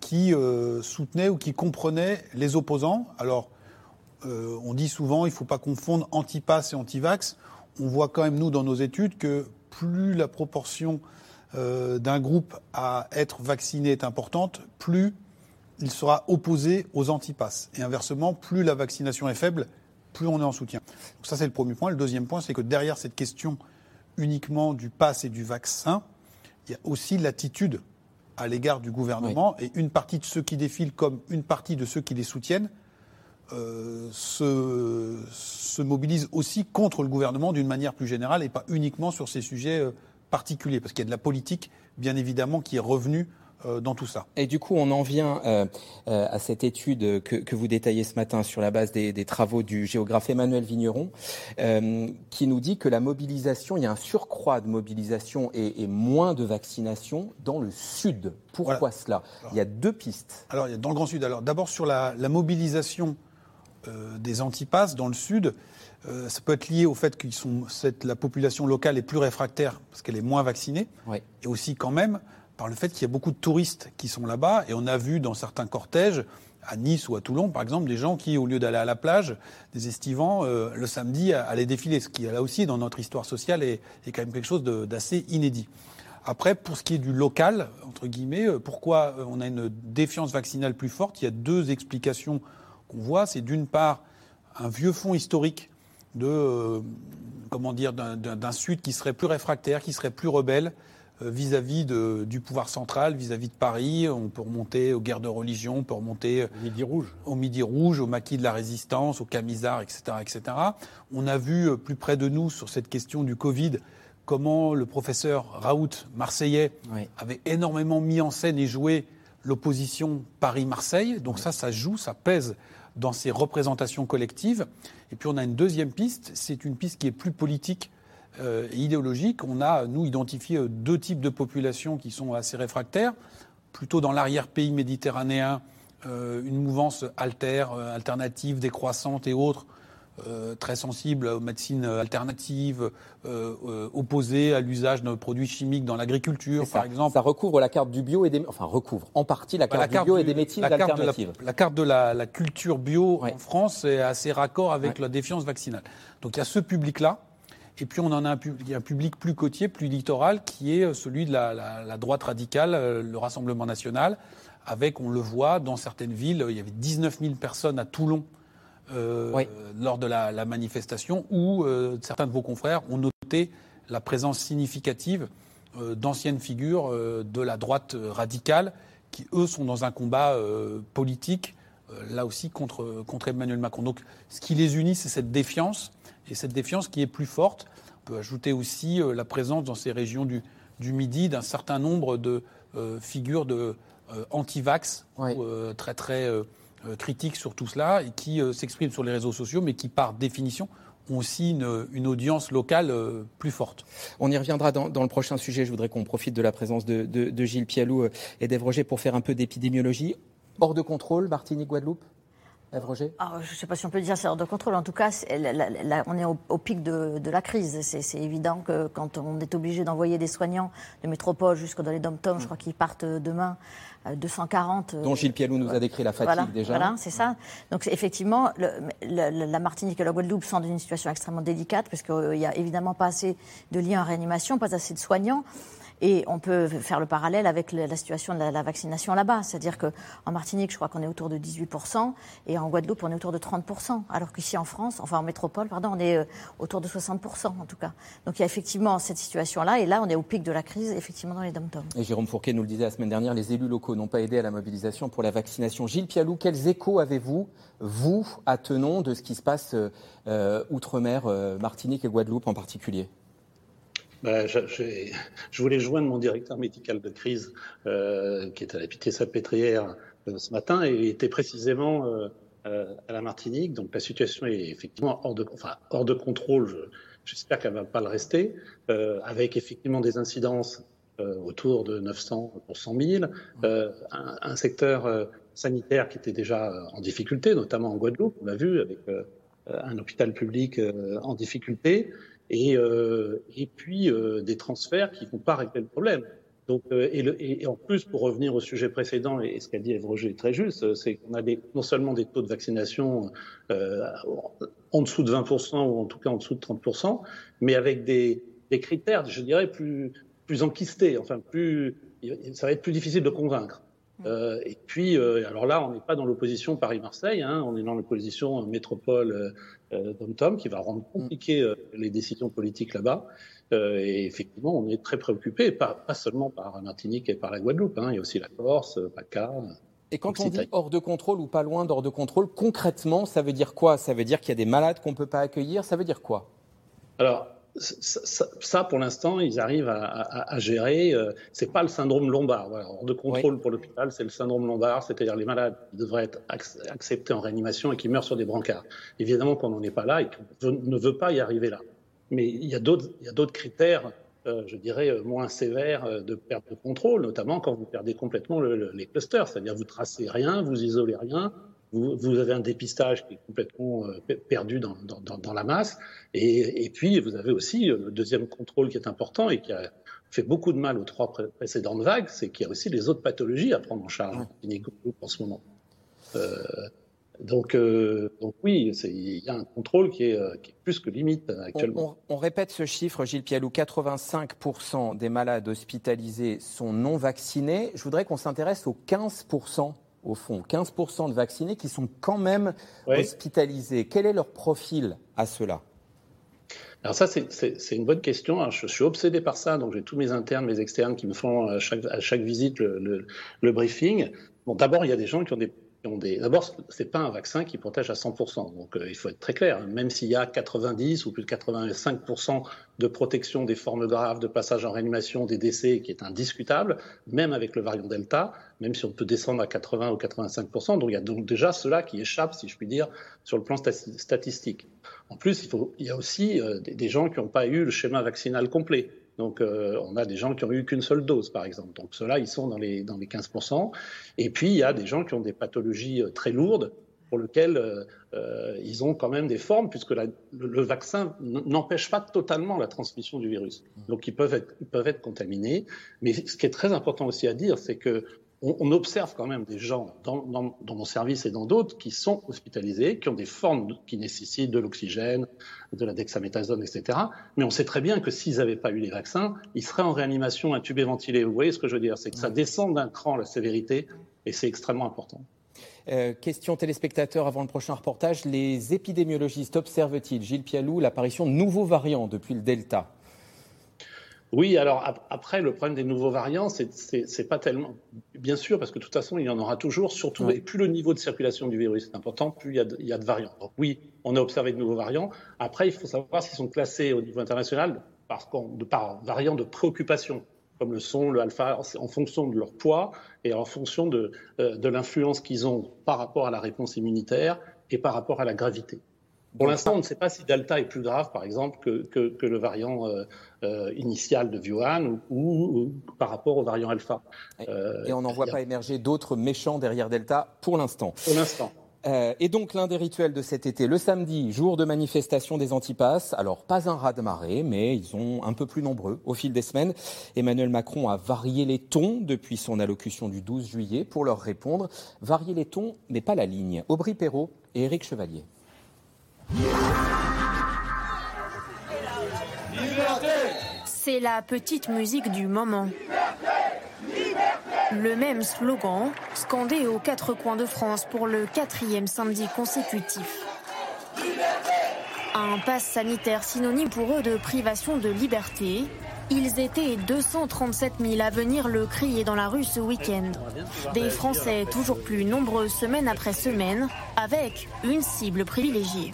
qui euh, soutenait ou qui comprenait les opposants. Alors, euh, on dit souvent, il ne faut pas confondre anti-pass et anti-vax. On voit quand même, nous, dans nos études, que plus la proportion euh, d'un groupe à être vacciné est importante, plus il sera opposé aux anti-pass. Et inversement, plus la vaccination est faible, plus on est en soutien. Donc ça, c'est le premier point. Le deuxième point, c'est que derrière cette question uniquement du pass et du vaccin, il y a aussi l'attitude à l'égard du gouvernement oui. et une partie de ceux qui défilent comme une partie de ceux qui les soutiennent euh, se, se mobilisent aussi contre le gouvernement d'une manière plus générale et pas uniquement sur ces sujets euh, particuliers parce qu'il y a de la politique bien évidemment qui est revenue dans tout ça. Et du coup, on en vient euh, euh, à cette étude que, que, vous détaillez ce matin sur la base des, des travaux du géographe Emmanuel Vigneron, euh, qui nous dit que la mobilisation, il y a un surcroît de mobilisation et, et moins de vaccination dans le sud. Pourquoi voilà. cela? Alors, Il y a deux pistes. Alors, il y a dans le Grand Sud. Alors, d'abord sur la, la mobilisation euh, des antipasses dans le sud. Euh, ça peut être lié au fait que la population locale est plus réfractaire parce qu'elle est moins vaccinée, oui. et aussi quand même par le fait qu'il y a beaucoup de touristes qui sont là-bas. Et on a vu dans certains cortèges, à Nice ou à Toulon par exemple, des gens qui, au lieu d'aller à la plage, des estivants, euh, le samedi, allaient défiler. Ce qui, là aussi, dans notre histoire sociale, est, quand même quelque chose d'assez inédit. Après, pour ce qui est du local, entre guillemets, pourquoi on a une défiance vaccinale plus forte Il y a deux explications qu'on voit. C'est d'une part un vieux fond historique de euh, d'un Sud qui serait plus réfractaire, qui serait plus rebelle vis-à-vis -vis du pouvoir central, vis-à-vis -vis de Paris. On peut remonter aux guerres de religion, on peut remonter au Midi Rouge, au Midi Rouge, au maquis de la Résistance, au Camisard, etc., etc. On a vu plus près de nous sur cette question du Covid comment le professeur Raoult, marseillais, oui. avait énormément mis en scène et joué l'opposition Paris-Marseille. Donc oui. ça, ça joue, ça pèse dans ces représentations collectives. Et puis on a une deuxième piste, c'est une piste qui est plus politique euh, et idéologique. On a, nous, identifié deux types de populations qui sont assez réfractaires, plutôt dans l'arrière-pays méditerranéen, euh, une mouvance alter, euh, alternative, décroissante et autres, euh, très sensible aux médecines alternatives, euh, euh, opposées à l'usage de produits chimiques dans l'agriculture, par exemple. Ça recouvre la carte du bio et des, enfin recouvre en partie la carte, la carte du bio et des médecines la alternatives. La, la, carte de la, la culture bio en France est assez raccord avec la défiance vaccinale. Donc il y a ce public-là. Et puis on en a un, public plus côtier, plus littoral, qui est celui de la, la droite radicale, le Rassemblement national, avec, on le voit, dans certaines villes, il y avait 19 000 personnes à Toulon euh, oui. lors de la, la manifestation où euh, certains de vos confrères ont noté la présence significative euh, d'anciennes figures de la droite radicale qui, eux, sont dans un combat politique, là aussi, contre, contre Emmanuel Macron. Donc, ce qui les unit, c'est cette défiance, et cette défiance qui est plus forte. On peut ajouter aussi la présence dans ces régions du, du Midi d'un certain nombre de figures de anti-vax, oui. très, très critiques sur tout cela et qui euh, s'expriment sur les réseaux sociaux, mais qui, par définition, ont aussi une, une audience locale euh, plus forte. On y reviendra dans, dans le prochain sujet. Je voudrais qu'on profite de la présence de, de, de Gilles Pialou et d'Ève Roger pour faire un peu d'épidémiologie. Hors de contrôle, Martinique, Guadeloupe Alors, Je ne sais pas si on peut dire c'est hors de contrôle. En tout cas, la, la, la, on est au, au pic de, de, la crise. C'est évident que quand on est obligé d'envoyer des soignants de métropole jusqu'au dans les dom-toms, mmh. je crois qu'ils partent demain, 240. Dont Gilles Pialou nous a décrit la fatigue voilà, déjà. Voilà, c'est ça. Donc effectivement, le, le, la Martinique et la Guadeloupe sont dans une situation extrêmement délicate parce qu'il n'y a évidemment pas assez de liens en réanimation, pas assez de soignants. Et on peut faire le parallèle avec la situation de la, vaccination là-bas. C'est-à-dire qu'en Martinique, je crois qu'on est autour de 18%, et en Guadeloupe, on est autour de 30%. Alors qu'ici en France, enfin en métropole, pardon, on est autour de 60% en tout cas. Donc il y a effectivement cette situation-là, et là, on est au pic de la crise, effectivement, dans les dom-toms. Et Jérôme Fourquet nous le disait la semaine dernière, les élus locaux n'ont pas aidé à la mobilisation pour la vaccination. Gilles Pialou, quels échos avez-vous, vous, à Tenon, de ce qui se passe euh, outre-mer, euh, Martinique et Guadeloupe en particulier? Bah, je, je, je, voulais joindre mon directeur médical de crise, euh, qui est à la Pitié-Salpêtrière euh, ce matin, et il était précisément euh, à la Martinique. Donc la situation est effectivement hors de, enfin, hors de contrôle. J'espère qu'elle ne va pas le rester, euh, avec effectivement des incidences euh, autour de 900 pour 100 000, un, un, secteur sanitaire qui était déjà en difficulté, notamment en Guadeloupe, on l'a vu, avec un hôpital public en difficulté et, euh, et puis euh, des transferts qui ne vont pas régler le problème. Donc, euh, et, le, et, en plus, pour revenir au sujet précédent, et ce qu'a dit Eve Roger est très juste, c'est qu'on a des, non seulement des taux de vaccination en dessous de 20%, ou en tout cas en dessous de 30%, mais avec des, des critères, je dirais, plus, plus enquistés, enfin, plus, ça va être plus difficile de convaincre. Euh, et puis, euh, alors là, on n'est pas dans l'opposition Paris-Marseille, hein, on est dans l'opposition métropole euh, dom qui va rendre compliqué euh, les décisions politiques là-bas. Euh, et effectivement, on est très préoccupé, pas, pas, seulement par Martinique et par la Guadeloupe, hein, il y a aussi la Corse, PACA. Et quand on dit hors de contrôle ou pas loin d'hors de contrôle, concrètement, ça veut dire quoi? Ça veut dire qu'il y a des malades qu'on ne peut pas accueillir? Ça veut dire quoi? Alors, ça, ça, pour l'instant, ils arrivent à, à, à gérer. Euh, c'est pas le syndrome lombard. Voilà. Hors de contrôle pour l'hôpital, c'est le syndrome lombard, c'est-à-dire les malades qui devraient être acceptés en réanimation et qui meurent sur des brancards. Évidemment qu'on n'en est pas là et qu'on ne veut pas y arriver là. Mais il y a d'autres critères, euh, je dirais, euh, moins sévères euh, de perte de contrôle, notamment quand vous perdez complètement le, le, les clusters, c'est-à-dire vous tracez rien, vous isolez rien, vous, avez un dépistage qui est complètement euh, perdu dans, dans, dans la masse. Et, et, puis, vous avez aussi euh, le deuxième contrôle qui est important et qui a fait beaucoup de mal aux trois précédentes vagues, c'est qu'il y a aussi les autres pathologies à prendre en charge en ce moment. Euh, donc, euh, donc oui, il y a un contrôle qui est, qui est plus que limite actuellement. On, on, on, répète ce chiffre, Gilles Pialou, 85% des malades hospitalisés sont non vaccinés. Je voudrais qu'on s'intéresse aux 15% au fond, 15% de vaccinés qui sont quand même oui. hospitalisés. Quel est leur profil à cela? Alors ça, c'est une bonne question. Je, je, suis obsédé par ça, donc j'ai tous mes internes, mes externes qui me font à chaque, à chaque visite le, le, le briefing. Bon, d'abord, il y a des gens qui ont des D'abord, c'est pas un vaccin qui protège à 100%. Donc, euh, il faut être très clair. Même s'il y a 90 ou plus de 85% de protection des formes graves, de passage en réanimation, des décès, qui est indiscutable, même avec le variant Delta, même si on peut descendre à 80 ou 85%. Donc, il y a donc déjà cela qui échappe, si je puis dire, sur le plan statistique. En plus, il, faut... il y a aussi euh, des gens qui n'ont pas eu le schéma vaccinal complet. Donc, euh, on a des gens qui ont eu qu'une seule dose, par exemple. Donc, ceux-là, ils sont dans les, dans les 15%. Et puis, il y a des gens qui ont des pathologies euh, très lourdes pour lesquelles euh, euh, ils ont quand même des formes, puisque la, le, le, vaccin n'empêche pas totalement la transmission du virus. Donc, ils peuvent être, ils peuvent être contaminés. Mais ce qui est très important aussi à dire, c'est que on, on, observe quand même des gens dans, dans, dans mon service et dans d'autres qui sont hospitalisés, qui ont des formes qui nécessitent de l'oxygène, de la dexaméthasone, etc. Mais on sait très bien que s'ils n'avaient pas eu les vaccins, ils seraient en réanimation, intubés, ventilés. Vous voyez ce que je veux dire? C'est que ça descend d'un cran la sévérité et c'est extrêmement important. Euh, question téléspectateur avant le prochain reportage. Les épidémiologistes observent-ils, Gilles Pialou, l'apparition de nouveaux variants depuis le Delta? Oui, alors après, le problème des nouveaux variants, c'est pas tellement. Bien sûr, parce que de toute façon, il y en aura toujours, surtout, ouais. et plus le niveau de circulation du virus est important, plus il y, a de, il y a de variants. Donc oui, on a observé de nouveaux variants. Après, il faut savoir s'ils sont classés au niveau international par, par variants de préoccupation, comme le son, le alpha, en fonction de leur poids et en fonction de, euh, de l'influence qu'ils ont par rapport à la réponse immunitaire et par rapport à la gravité. Pour l'instant, on ne sait pas si Delta est plus grave, par exemple, que, que, que le variant euh, euh, initial de Wuhan ou, ou, ou, par rapport au variant Alpha. Euh, et on n'en voit a... pas émerger d'autres méchants derrière Delta pour l'instant. Pour l'instant. Euh, et donc l'un des rituels de cet été, le samedi, jour de manifestation des antipasses. Alors pas un raz-de-marée, mais ils sont un peu plus nombreux au fil des semaines. Emmanuel Macron a varié les tons depuis son allocution du 12 juillet pour leur répondre. Varier les tons, mais pas la ligne. Aubry Perrault et Éric Chevalier. C'est la petite musique du moment. Le même slogan, scandé aux quatre coins de France pour le quatrième samedi consécutif. Un pass sanitaire synonyme pour eux de privation de liberté. Ils étaient 237 000 à venir le crier dans la rue ce week-end. Des Français toujours plus nombreux semaine après semaine, avec une cible privilégiée.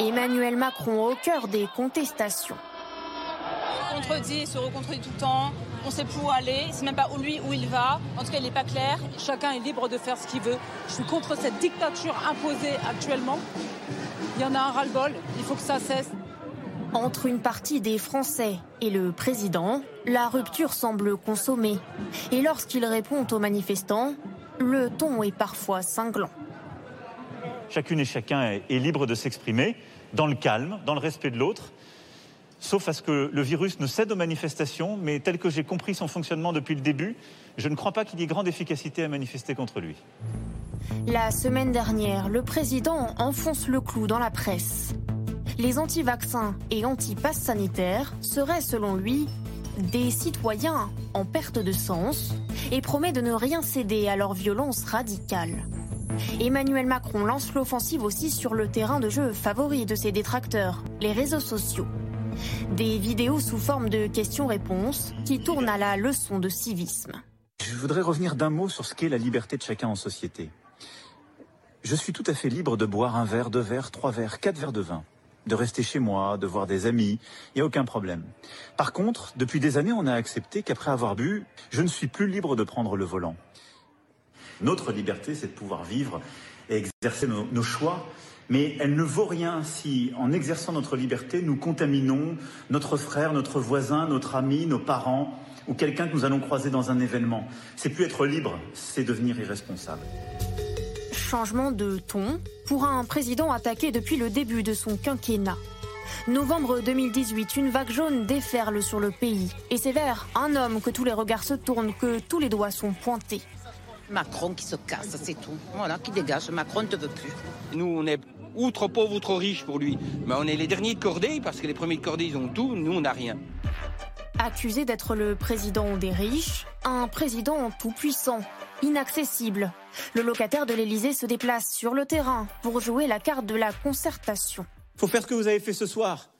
Emmanuel Macron au cœur des contestations. Contredit, se recontredit tout le temps. On sait plus où aller. C'est même pas où lui où il va. En tout cas, il n'est pas clair. Chacun est libre de faire ce qu'il veut. Je suis contre cette dictature imposée actuellement. Il y en a un ras-le-bol. Il faut que ça cesse. Entre une partie des Français et le président, la rupture semble consommée. Et lorsqu'il répond aux manifestants, le ton est parfois cinglant. Chacune et chacun est libre de s'exprimer dans le calme, dans le respect de l'autre, sauf à ce que le virus ne cède aux manifestations, mais tel que j'ai compris son fonctionnement depuis le début, je ne crois pas qu'il y ait grande efficacité à manifester contre lui. La semaine dernière, le président enfonce le clou dans la presse. Les anti-vaccins et anti-pass sanitaires seraient, selon lui, des citoyens en perte de sens et promet de ne rien céder à leur violence radicale. Emmanuel Macron lance l'offensive aussi sur le terrain de jeu favori de ses détracteurs, les réseaux sociaux. Des vidéos sous forme de questions-réponses qui tournent à la leçon de civisme. je voudrais revenir d'un mot sur ce qu'est la liberté de chacun en société. Je suis tout à fait libre de boire un verre, deux verres, trois verres, quatre verres de vin, de rester chez moi, de voir des amis, il n'y a aucun problème. Par contre, depuis des années, on a accepté qu'après avoir bu, je ne suis plus libre de prendre le volant. Notre liberté, c'est de pouvoir vivre et exercer nos, nos choix, mais elle ne vaut rien si, en exerçant notre liberté, nous contaminons notre frère, notre voisin, notre ami, nos parents ou quelqu'un que nous allons croiser dans un événement. C'est plus être libre, c'est devenir irresponsable. Changement de ton pour un président attaqué depuis le début de son quinquennat. Novembre 2018, une vague jaune déferle sur le pays. Et c'est vers un homme que tous les regards se tournent, que tous les doigts sont pointés. Macron qui se casse, c'est tout. Voilà, qui dégage. Macron ne te veut plus. Nous, on est outre pauvre, outre riche pour lui. Mais on est les derniers de cordée, parce que les premiers de cordée, ils ont tout. Nous, on n'a rien. Accusé d'être le président des riches, un président tout-puissant, inaccessible. Le locataire de l'Élysée se déplace sur le terrain pour jouer la carte de la concertation. Faut faire ce que vous avez fait ce soir.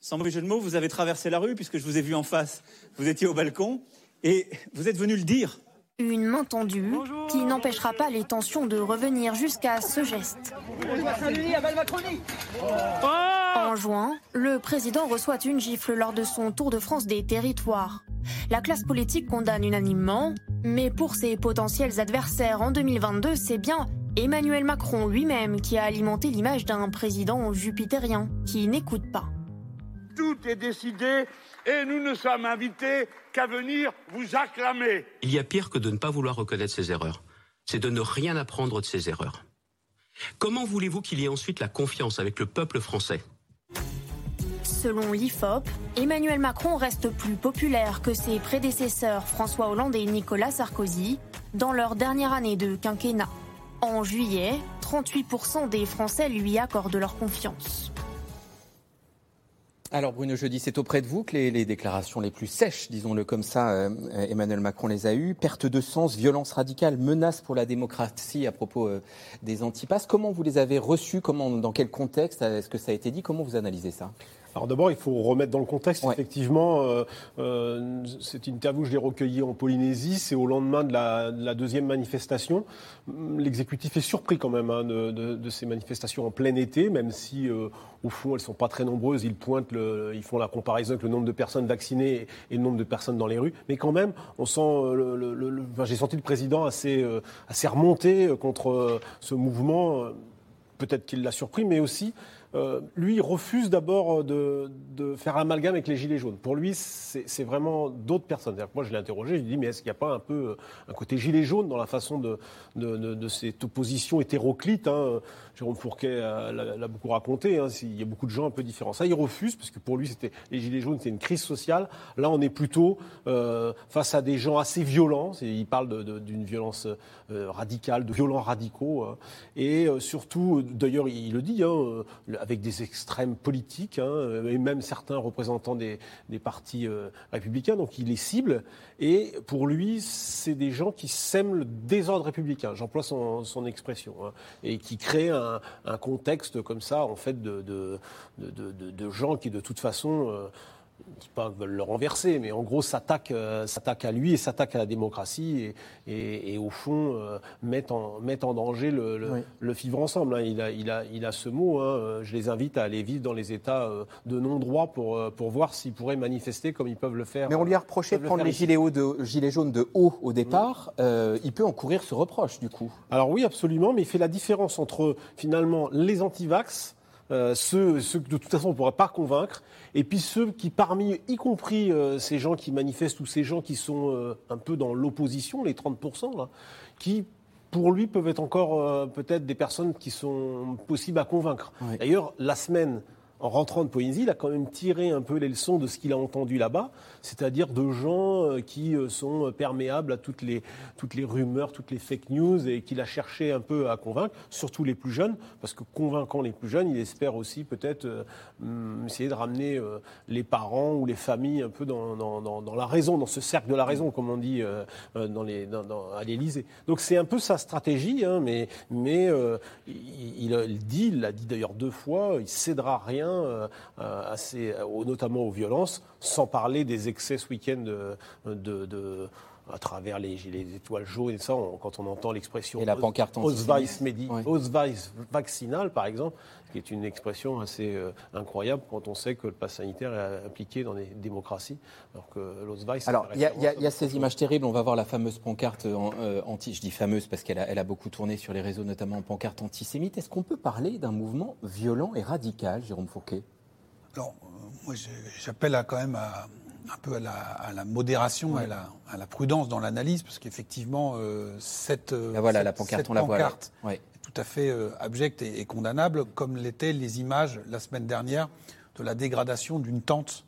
Sans mauvais jeu de mots, vous avez traversé la rue puisque je vous ai vu en face. Vous étiez au balcon et vous êtes venu le dire. Une main tendue qui n'empêchera pas les tensions de revenir jusqu'à ce geste. En juin, le président reçoit une gifle lors de son tour de France des territoires. La classe politique condamne unanimement, mais pour ses potentiels adversaires en 2022, c'est bien Emmanuel Macron lui-même qui a alimenté l'image d'un président jupitérien qui n'écoute pas. Tout est décidé et nous ne sommes invités qu'à venir vous acclamer. Il y a pire que de ne pas vouloir reconnaître ses erreurs. C'est de ne rien apprendre de ses erreurs. Comment voulez-vous qu'il y ait ensuite la confiance avec le peuple français? Selon l'IFOP, Emmanuel Macron reste plus populaire que ses prédécesseurs François Hollande et Nicolas Sarkozy dans leur dernière année de quinquennat. En juillet, 38% des Français lui accordent leur confiance. Alors Bruno Jeudi, c'est auprès de vous que les, déclarations les plus sèches, disons-le comme ça, euh, Emmanuel Macron les a eues. Perte de sens, violence radicale, menace pour la démocratie à propos euh, des antipasses. Comment vous les avez reçues? Comment, Dans quel contexte? Est-ce que ça a été dit? Comment vous analysez ça? Alors d'abord, il faut remettre dans le contexte. Effectivement, euh, euh, cette interview, je l'ai recueillie en Polynésie. C'est au lendemain de la, de la deuxième manifestation. L'exécutif est surpris quand même hein, de, de, de, ces manifestations en plein été, même si euh, au fond elles sont pas très nombreuses. Ils pointent, le, ils font la comparaison avec le nombre de personnes vaccinées et le nombre de personnes dans les rues. Mais quand même, on sent, le, le, enfin, j'ai senti le président assez, euh, assez remonté contre euh, ce mouvement. Peut-être qu'il l'a surpris, mais aussi euh, lui, refuse d'abord de, de, faire amalgame avec les Gilets jaunes. Pour lui, c'est vraiment d'autres personnes. Moi, je l'ai interrogé, je lui ai dit, mais est-ce qu'il n'y a pas un peu euh, un côté Gilet jaune dans la façon de cette opposition hétéroclite hein Jérôme Fourquet l'a beaucoup raconté, hein, il y a beaucoup de gens un peu différents. Ça, il refuse, parce que pour lui, c'était les Gilets jaunes, c'était une crise sociale. Là, on est plutôt euh, face à des gens assez violents. Il parle d'une violence euh, radicale, de violents radicaux. Hein. Et euh, surtout, d'ailleurs, il, le dit, hein, avec des extrêmes politiques, et même certains représentants des, partis euh, républicains, donc il les cible. Et pour lui, c'est des gens qui sèment le désordre républicain, j'emploie son, son, expression, et qui créent un, un, contexte comme ça, en fait, de, gens qui, de toute façon, euh, pas veulent le renverser, mais en gros s'attaquent euh, à lui et s'attaquent à la démocratie et, et, et au fond euh, mettent, en, mettent en danger le, le, oui. le vivre ensemble. Hein. Il, a, il, a, il a ce mot, hein. je les invite à aller vivre dans les États euh, de non-droit pour, euh, pour voir s'ils pourraient manifester comme ils peuvent le faire. Mais on lui a reproché de prendre les gilets, haut de, gilets, jaunes de haut au départ. Il peut encourir ce reproche du coup. Alors oui, absolument, mais il fait la différence entre finalement les antivax euh, ceux, ceux, que de toute façon on ne pourrait pas convaincre, et puis ceux qui, parmi, y compris euh, ces gens qui manifestent ou ces gens qui sont euh, un peu dans l'opposition, les 30%, là, qui pour lui peuvent être encore peut-être des personnes qui sont possibles à convaincre. Oui. D'ailleurs, la semaine en rentrant de Poésie, il a quand même tiré un peu les leçons de ce qu'il a entendu là-bas, c'est-à-dire de gens euh, qui euh, sont perméables à toutes les, toutes les rumeurs, toutes les fake news, et qu'il a cherché un peu à convaincre, surtout les plus jeunes, parce que convaincant les plus jeunes, il espère aussi peut-être euh, essayer de ramener les parents ou les familles un peu dans, dans, la raison, dans ce cercle de la raison, comme on dit dans les, à l'Élysée. Donc c'est un peu sa stratégie, hein, mais, mais il, il, dit, il l'a dit d'ailleurs deux fois, il cédera rien euh, assez, notamment aux violences, sans parler des excès ce week-end de, de, de à travers les, les étoiles jaunes et ça, on- quand on entend l'expression Ouais. Ausweis vaccinal, par exemple, qui est une expression assez euh, incroyable quand on sait que le pass sanitaire est appliqué dans les démocraties, alors que l'Ausweis... Alors, il y a, il y a- il y a référence ces images terribles. On va voir la fameuse pancarte en- euh, anti. Je dis fameuse parce qu'elle a, elle a beaucoup tourné sur les réseaux, notamment en pancarte antisémite. Est-ce qu'on peut parler d'un mouvement violent et radical, Jérôme Fourquet Alors, euh, moi, j'appelle quand même à, un peu à la, à la modération, à, la, à la prudence dans l'analyse, parce qu'effectivement, euh, cette, Là, voilà, cette- la pancarte, cette on la voit. Ouais. Tout à fait euh, abjecte et, et condamnable, comme l'étaient les images la semaine dernière de la dégradation d'une tente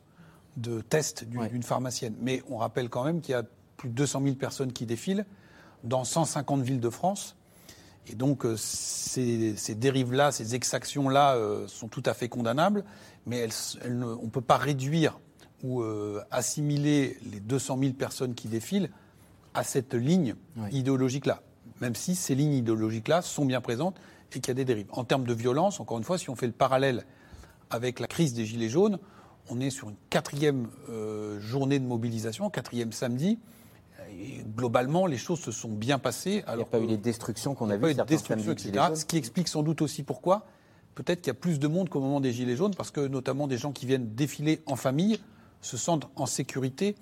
de test d'une pharmacienne. Mais on rappelle quand même qu'il y a plus de 200 000 personnes qui défilent dans 150 villes de France. Et donc, euh, ces, ces dérives-là, ces exactions-là euh, sont tout à fait condamnables, mais elles, elles ne- on ne peut pas réduire ou euh, assimiler les 200 000 personnes qui défilent à cette ligne idéologique-là, même si ces lignes idéologiques-là sont bien présentes et qu'il y a des dérives. En termes de violence, encore une fois, si on fait le parallèle avec la crise des Gilets jaunes, on est sur une quatrième euh, journée de mobilisation, quatrième samedi. Et globalement, les choses se sont bien passées. Il n'y a pas eu les destructions qu'on a vues etc. Gilets jaunes. Ce qui explique sans doute aussi pourquoi peut-être qu'il y a plus de monde qu'au moment des Gilets jaunes, parce que notamment des gens qui viennent défiler en famille se sentent en sécurité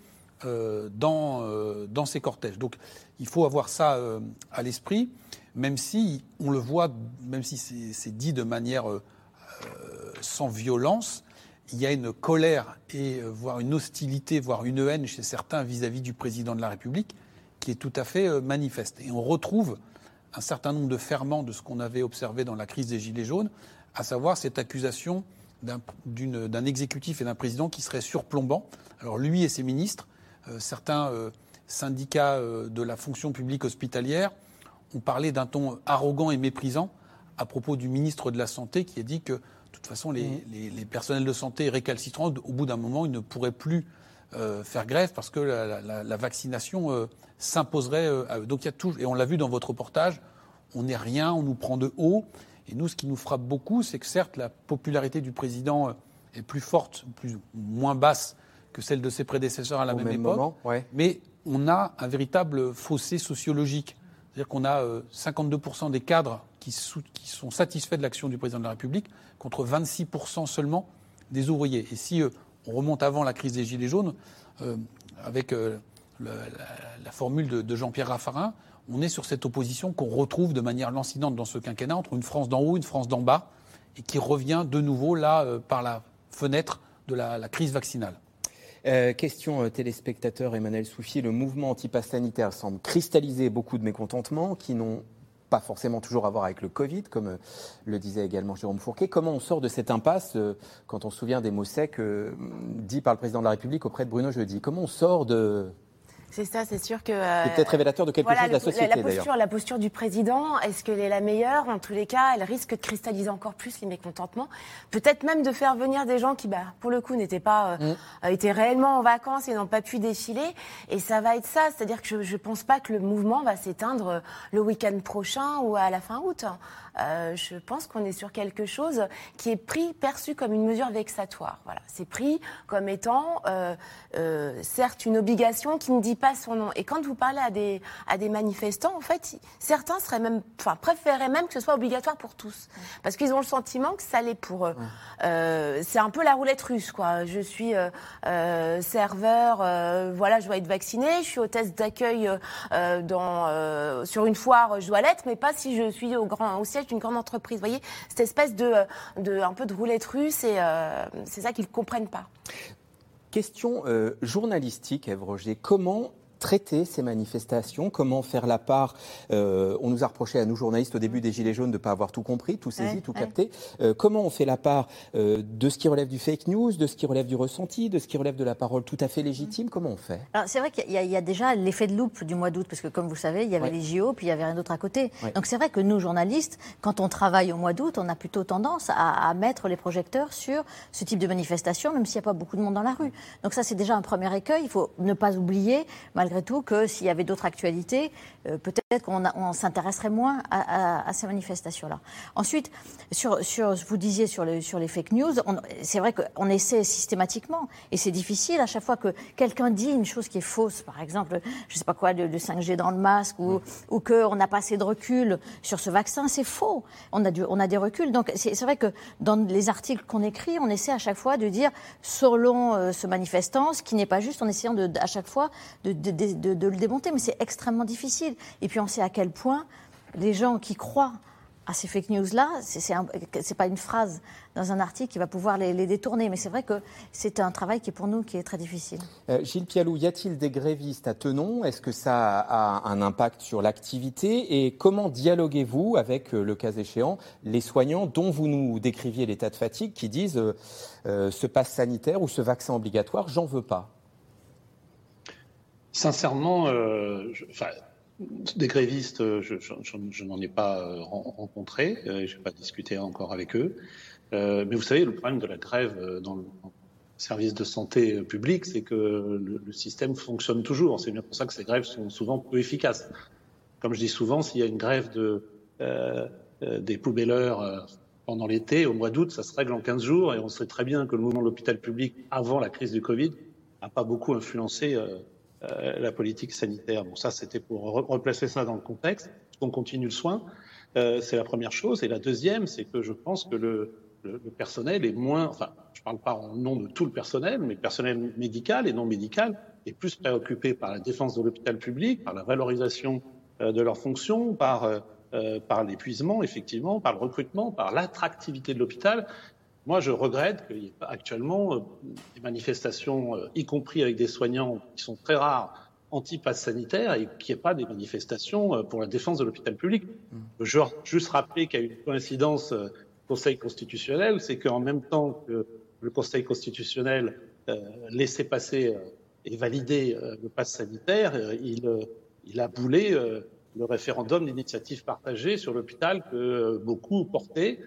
dans, euh, dans ces cortèges. Donc il faut avoir ça euh, à l'esprit, même si on le voit, même si c'est dit de manière euh, euh, sans violence, il y a une colère et euh, voire une hostilité, voire une haine chez certains vis-à-vis du président de la République qui est tout à fait euh, manifeste. Et on retrouve un certain nombre de ferments de ce qu'on avait observé dans la crise des Gilets jaunes, à savoir cette accusation d'un exécutif et d'un président qui serait surplombant. Alors lui et ses ministres, euh, certains euh, syndicats euh, de la fonction publique hospitalière ont parlé d'un ton arrogant et méprisant à propos du ministre de la Santé qui a dit que, de toute façon, les, les- les personnels de santé récalcitrants, au bout d'un moment, ils ne pourraient plus euh, faire grève parce que la, la- la vaccination euh, s'imposerait euh, à eux. Donc il y a tout, et on l'a vu dans votre reportage, on n'est rien, on nous prend de haut. Et nous, ce qui nous frappe beaucoup, c'est que certes, la popularité du président euh, est plus forte, plus, moins basse que celle de ses prédécesseurs à la Au même, même époque. moment, ouais. Mais on a un véritable fossé sociologique. C'est-à-dire qu'on a euh, 52% des cadres qui, sont satisfaits de l'action du président de la République contre 26% seulement des ouvriers. Et si euh, on remonte avant la crise des Gilets jaunes, euh, avec euh, le- la, la formule de, de Jean-Pierre Raffarin, on est sur cette opposition qu'on retrouve de manière lancinante dans ce quinquennat entre une France d'en haut et une France d'en bas, et qui revient de nouveau là euh, par la fenêtre de la, la crise vaccinale. Euh, question euh, téléspectateur Emmanuel Soufi. Le mouvement anti-pass sanitaire semble cristalliser beaucoup de mécontentements qui n'ont pas forcément toujours à voir avec le Covid, comme euh, le disait également Jérôme Fourquet. Comment on sort de cette impasse quand on se souvient des mots secs dits par le président de la République auprès de Bruno Jeudi? Comment on sort de... C'est ça, c'est sûr que. C'est peut-être révélateur de quelque chose de la société, la, posture, la posture du président, est-ce qu'elle est la meilleure? En tous les cas, elle risque de cristalliser encore plus les mécontentements. Peut-être même de faire venir des gens qui, bah, pour le coup, n'étaient pas, euh, euh, étaient réellement en vacances et n'ont pas pu défiler. Et ça va être ça, c'est-à-dire que je ne pense pas que le mouvement va s'éteindre euh, le week-end prochain ou à la fin août. Euh, je pense qu'on est sur quelque chose qui est pris, perçu comme une mesure vexatoire. Voilà, c'est pris comme étant euh, euh, certes une obligation qui ne dit pas son nom. Et quand vous parlez à des à des manifestants, en fait, certains seraient même, enfin, préféraient même que ce soit obligatoire pour tous, parce qu'ils ont le sentiment que ça l'est pour eux. Euh, c'est un peu la roulette russe, quoi. Je suis euh, serveur, euh, voilà, je dois être vacciné. Je suis hôtesse d'accueil euh, dans euh, sur une foire, je dois l'être, mais pas si je suis au grand au siège d'une grande entreprise. Vous voyez, cette espèce de, de un peu de roulette russe, euh, c'est ça qu'ils comprennent pas. Question euh, journalistique, Ève Roger. Comment traiter ces manifestations Comment faire la part euh, On nous a reproché à nous journalistes au début des Gilets jaunes de ne pas avoir tout compris, tout saisi, Ouais, tout ouais. capté. Euh, comment on fait la part euh, de ce qui relève du fake news, de ce qui relève du ressenti, de ce qui relève de la parole tout à fait légitime Comment on fait? Alors, c'est vrai qu'il y, a- il y a déjà l'effet de loupe du mois d'août, parce que comme vous savez, il y avait Ouais. les JO, puis il y avait rien d'autre à côté. Donc c'est vrai que nous, journalistes, quand on travaille au mois d'août, on a plutôt tendance à, à mettre les projecteurs sur ce type de manifestation, même s'il n'y a pas beaucoup de monde dans la rue. Donc ça, c'est déjà un premier écueil. Il faut ne pas oublier, malgré tout que s'il y avait d'autres actualités, euh, peut-être qu'on on s'intéresserait moins à, à, à ces manifestations-là. Ensuite, sur, sur, vous disiez sur, le, sur les fake news, c'est vrai qu'on essaie systématiquement, et c'est difficile à chaque fois que quelqu'un dit une chose qui est fausse, par exemple, je sais pas quoi, le, le 5G dans le masque, ou, ou qu'on n'a pas assez de recul sur ce vaccin, c'est faux. On a, du, on a des reculs. Donc c'est c'est vrai que dans les articles qu'on écrit, on essaie à chaque fois de dire, selon euh, ce manifestant, ce qui n'est pas juste, en essayant de, à chaque fois de, de, de- le démonter. Mais c'est extrêmement difficile. Et puis on sait à quel point les gens qui croient à ces fake news-là, c'est- un- pas une phrase dans un article qui va pouvoir les, détourner. Mais c'est vrai que c'est un travail qui est pour nous qui est très difficile. Euh, Gilles Pialou, y a-t-il des grévistes à Tenon? Est-ce que ça a un impact sur l'activité? Et comment dialoguez-vous avec, euh, le cas échéant, les soignants dont vous nous décriviez l'état de fatigue qui disent euh, ce passe sanitaire ou ce vaccin obligatoire, j'en veux pas? Sincèrement, euh, je- des grévistes, euh, je, je- je- n'en ai pas euh, ren- rencontré, euh, je n'ai pas discuté encore avec eux. Euh, mais vous savez, le problème de la grève dans le service de santé public, c'est que le, le système fonctionne toujours. C'est bien pour ça que ces grèves sont souvent peu efficaces. Comme je dis souvent, s'il y a une grève de, euh, des poubelleurs pendant l'été, au mois d'août, ça se règle en 15 jours, et on sait très bien que le mouvement de l'hôpital public, avant la crise du Covid, n'a pas beaucoup influencé euh, la politique sanitaire. Bon, ça, c'était pour re- replacer ça dans le contexte. On continue le soin? Euh, c'est la première chose. Et la deuxième, c'est que je pense que le, personnel est moins, enfin, je parle pas en nom de tout le personnel, mais le personnel médical et non médical est plus préoccupé par la défense de l'hôpital public, par la valorisation euh, de leurs fonctions, par, euh, euh, par l'épuisement, effectivement, par le recrutement, par l'attractivité de l'hôpital. Moi, je regrette qu'il n'y ait pas actuellement euh, des manifestations, euh, y compris avec des soignants qui sont très rares, anti-pass sanitaire, et qu'il n'y ait pas des manifestations euh, pour la défense de l'hôpital public. Je veux juste rappeler qu'il y a eu une coïncidence euh, Conseil constitutionnel, c'est qu'en même temps que le Conseil constitutionnel laissait passer et valider le pass sanitaire, il, il a boulé le référendum d'initiative partagée sur l'hôpital que beaucoup portaient.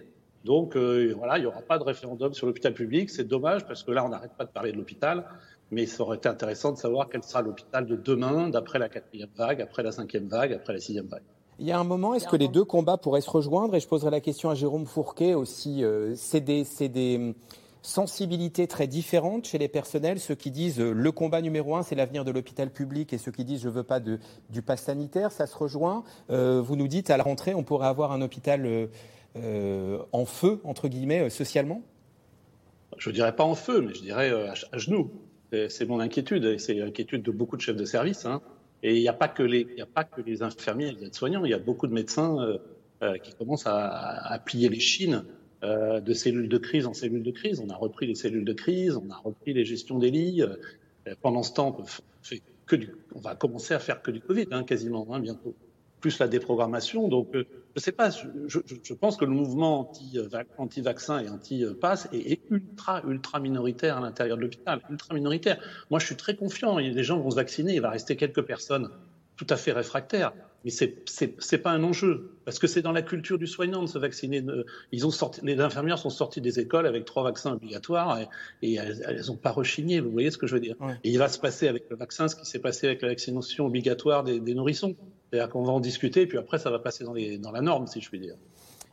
Donc euh, voilà, il n'y aura pas de référendum sur l'hôpital public. C'est dommage parce que là, on n'arrête pas de parler de l'hôpital. Mais ça aurait été intéressant de savoir quel sera l'hôpital de demain, d'après la quatrième vague, après la cinquième vague, après la sixième vague. Il y a un moment, est-ce que les deux combats pourraient se rejoindre? Et je poserai la question à Jérôme Fourquet aussi. euh, c'est des, c'est des hum, sensibilités très différentes chez les personnels, ceux qui disent euh, le combat numéro un, c'est l'avenir de l'hôpital public, et ceux qui disent je veux pas de, du pass sanitaire, ça se rejoint. Euh, vous nous dites à la rentrée, on pourrait avoir un hôpital en feu, entre guillemets, euh, socialement? Je dirais pas en feu, mais je dirais euh, à, genoux. C'est- mon inquiétude, et c'est l'inquiétude de beaucoup de chefs de service. Hein. Et il n'y a pas que les, a pas infirmiers et les aides-soignants. Il y a beaucoup de médecins euh, euh, qui commencent à, plier les chines euh, de cellules de crise en cellules de crise. On a repris les cellules de crise, on a repris les gestions des lits. Euh, pendant ce temps, on va commencer à faire que du Covid, hein, quasiment, hein, bientôt. Plus la déprogrammation. Donc, euh, je sais pas. Je, pense que le mouvement anti, euh, anti-vaccin et anti-pass est, est ultra, ultra minoritaire à l'intérieur de l'hôpital. Ultra minoritaire. Moi, je suis très confiant. Les gens vont se vacciner. Il va rester quelques personnes tout à fait réfractaires. Mais c'est c'est c'est pas un enjeu parce que c'est dans la culture du soignant de se vacciner. Ils ont sorti, les infirmières sont sorties des écoles avec trois vaccins obligatoires et, et elles, elles ont pas rechigné. Vous voyez ce que je veux dire Et il va se passer avec le vaccin ce qui s'est passé avec la vaccination obligatoire des, des nourrissons. C'est-à-dire qu'on va en discuter puis après ça va passer dans, les, dans la norme si je puis dire.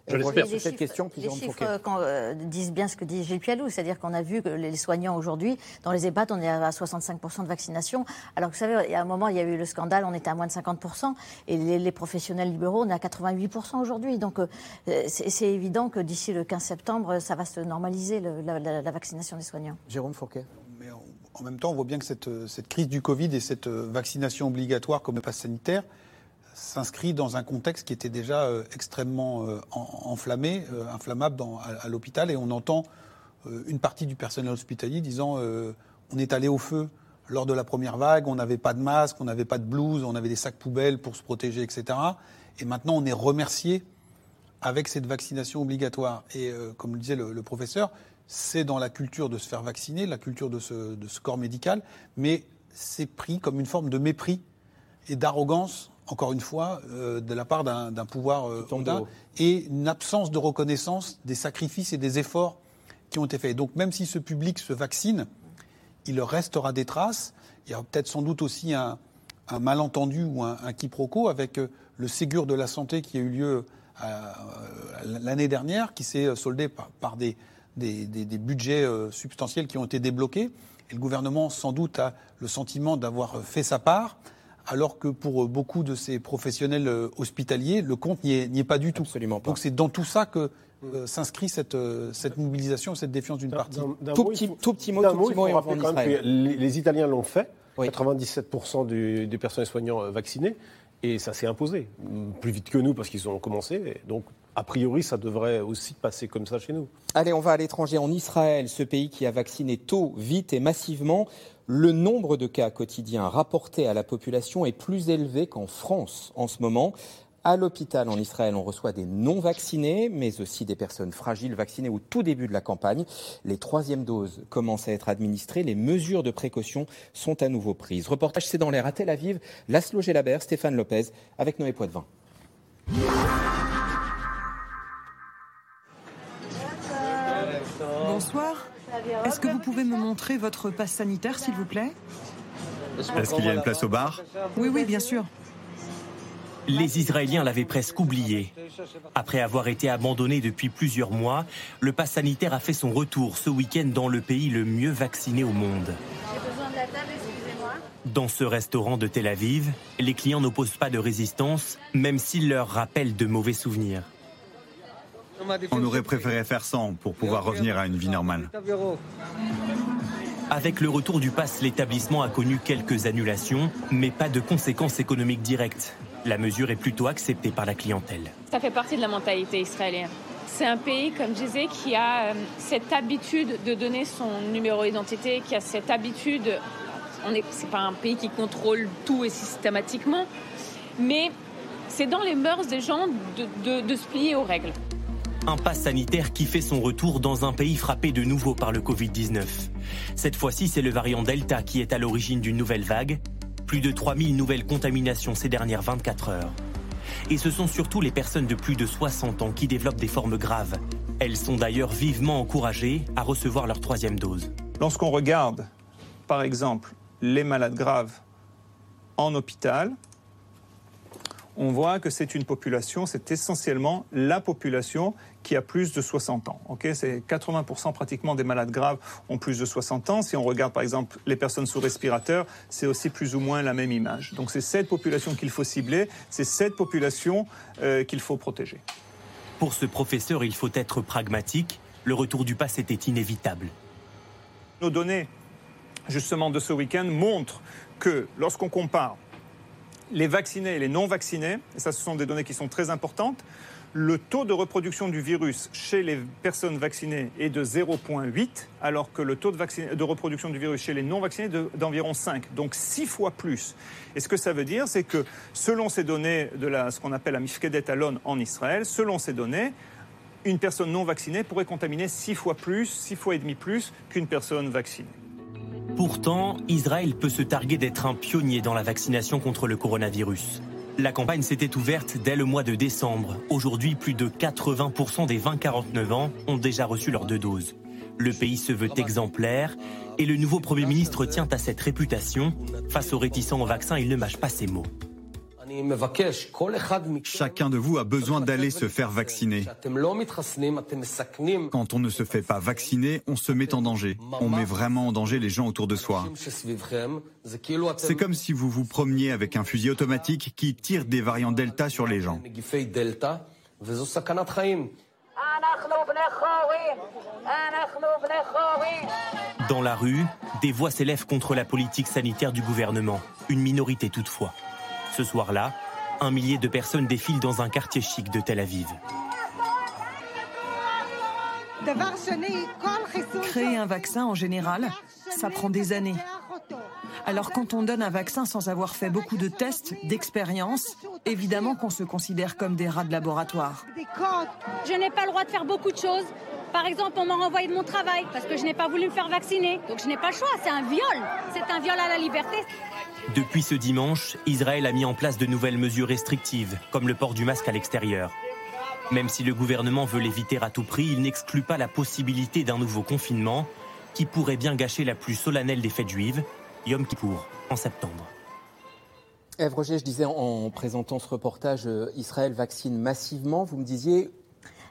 Je l'espère. Les chiffres- Les chiffres euh, quand, euh, disent bien ce que dit Gilles Pialou, c'est-à-dire qu'on a vu que les soignants aujourd'hui, dans les EHPAD, on est à 65% de vaccination. Alors que vous savez, il y a un moment, il y a eu le scandale, on était à moins de 50%, et les, les professionnels libéraux, on est à 88% aujourd'hui. Donc euh, c'est évident que d'ici le 15 septembre, ça va se normaliser le- la, la- la vaccination des soignants. Jérôme Fourquet. Mais en, en même temps, on voit bien que cette, cette crise du Covid et cette euh, vaccination obligatoire comme le pass sanitaire s'inscrit dans un contexte qui était déjà euh, extrêmement euh, en- enflammé, euh, inflammable à, l'hôpital. Et on entend une partie du personnel hospitalier disant on est allé au feu lors de la première vague, on n'avait pas de masque, on n'avait pas de blouse, on avait des sacs poubelles pour se protéger, etc. Et maintenant, on est remercié avec cette vaccination obligatoire. Et comme le disait le, professeur, c'est dans la culture de se faire vacciner, la culture de ce corps médical, mais c'est pris comme une forme de mépris et d'arrogance, encore une fois, euh, de la part d'un pouvoir euh, et une absence de reconnaissance des sacrifices et des efforts qui ont été faits. Donc même si ce public se vaccine, il leur restera des traces. Il y a peut-être sans doute aussi un, un malentendu ou un, un quiproquo avec euh, le Ségur de la santé qui a eu lieu euh, l'année dernière, qui s'est soldé par, par des, des, des, des, budgets substantiels qui ont été débloqués. Et le gouvernement, sans doute, a le sentiment d'avoir fait sa part, alors que pour beaucoup de ces professionnels hospitaliers, le compte n'y est, est, pas du tout. Absolument pas. Donc c'est dans tout ça que euh, s'inscrit cette, euh, cette mobilisation, cette défiance d'une partie. Tout petit, tout petit mot, tout petit mot, il faut rappeler quand même que les, les Italiens l'ont fait. Oui. 97% du, des personnels soignants euh, vaccinés. Et ça s'est imposé. Plus vite que nous parce qu'ils ont commencé. Donc, a priori, ça devrait aussi passer comme ça chez nous. Allez, on va à l'étranger, en Israël, ce pays qui a vacciné tôt, vite et massivement. Le nombre de cas quotidiens rapportés à la population est plus élevé qu'en France en ce moment. À l'hôpital en Israël, on reçoit des non-vaccinés, mais aussi des personnes fragiles vaccinées au tout début de la campagne. Les troisièmes doses commencent à être administrées. Les mesures de précaution sont à nouveau prises. Reportage C'est dans l'air à Tel Aviv. Laszlo Gelabert, Stéphane Lopez, avec Noé Poitvin. Bonsoir. Est-ce que vous pouvez me montrer votre passe sanitaire, s'il vous plaît? Est-ce qu'il y a une place au bar? Oui, oui, bien sûr. Les Israéliens l'avaient presque oublié. Après avoir été abandonné depuis plusieurs mois, le pass sanitaire a fait son retour ce week-end dans le pays le mieux vacciné au monde. Dans ce restaurant de Tel Aviv, les clients n'opposent pas de résistance, même s'ils leur rappellent de mauvais souvenirs. On aurait préféré faire sans pour pouvoir revenir à une vie normale. Avec le retour du pass, l'établissement a connu quelques annulations, mais pas de conséquences économiques directes. La mesure est plutôt acceptée par la clientèle. Ça fait partie de la mentalité israélienne. C'est un pays, comme je disais, qui a euh, cette habitude de donner son numéro d'identité, qui a cette habitude. On est, c'est pas un pays qui contrôle tout et systématiquement, mais c'est dans les mœurs des gens de, de, de se plier aux règles. Un pass sanitaire qui fait son retour dans un pays frappé de nouveau par le Covid-19. Cette fois-ci, c'est le variant Delta qui est à l'origine d'une nouvelle vague. Plus de 3000 nouvelles contaminations ces dernières 24 heures. Et ce sont surtout les personnes de plus de 60 ans qui développent des formes graves. Elles sont d'ailleurs vivement encouragées à recevoir leur troisième dose. Lorsqu'on regarde, par exemple, les malades graves en hôpital, on voit que c'est une population, c'est essentiellement la population qui a plus de 60 ans. Okay c'est 80% pratiquement des malades graves ont plus de 60 ans. Si on regarde par exemple les personnes sous respirateur, c'est aussi plus ou moins la même image. Donc c'est cette population qu'il faut cibler, c'est cette population euh, qu'il faut protéger. Pour ce professeur, il faut être pragmatique. Le retour du pass était inévitable. Nos données, justement, de ce week-end montrent que lorsqu'on compare les vaccinés et les non vaccinés, ça ce sont des données qui sont très importantes, le taux de reproduction du virus chez les personnes vaccinées est de 0,8, alors que le taux de, reproduction du virus chez les non vaccinés est d'environ 5, donc 6 fois plus. Et ce que ça veut dire, c'est que selon ces données de ce qu'on appelle la Mifkedet Alon en Israël, selon ces données, une personne non vaccinée pourrait contaminer 6 fois plus, 6 fois et demi plus qu'une personne vaccinée. Pourtant, Israël peut se targuer d'être un pionnier dans la vaccination contre le coronavirus. La campagne s'était ouverte dès le mois de décembre. Aujourd'hui, plus de 80% des 20-49 ans ont déjà reçu leurs deux doses. Le pays se veut exemplaire et le nouveau Premier ministre tient à cette réputation. Face aux réticents au vaccin, il ne mâche pas ses mots. Chacun de vous a besoin d'aller se faire vacciner. Quand on ne se fait pas vacciner, on se met en danger. On met vraiment en danger les gens autour de soi. C'est comme si vous vous promeniez avec un fusil automatique qui tire des variants Delta sur les gens. Dans la rue, des voix s'élèvent contre la politique sanitaire du gouvernement, une minorité toutefois. Ce soir-là, un millier de personnes défilent dans un quartier chic de Tel Aviv. Créer un vaccin en général, ça prend des années. Alors quand on donne un vaccin sans avoir fait beaucoup de tests, d'expériences, évidemment qu'on se considère comme des rats de laboratoire. Je n'ai pas le droit de faire beaucoup de choses. Par exemple, on m'a renvoyé de mon travail parce que je n'ai pas voulu me faire vacciner. Donc je n'ai pas le choix, c'est un viol. C'est un viol à la liberté. Depuis ce dimanche, Israël a mis en place de nouvelles mesures restrictives, comme le port du masque à l'extérieur. Même si le gouvernement veut l'éviter à tout prix, il n'exclut pas la possibilité d'un nouveau confinement qui pourrait bien gâcher la plus solennelle des fêtes juives, Yom Kippour, en septembre. Ève Roger, je disais en présentant ce reportage, Israël vaccine massivement. Vous me disiez,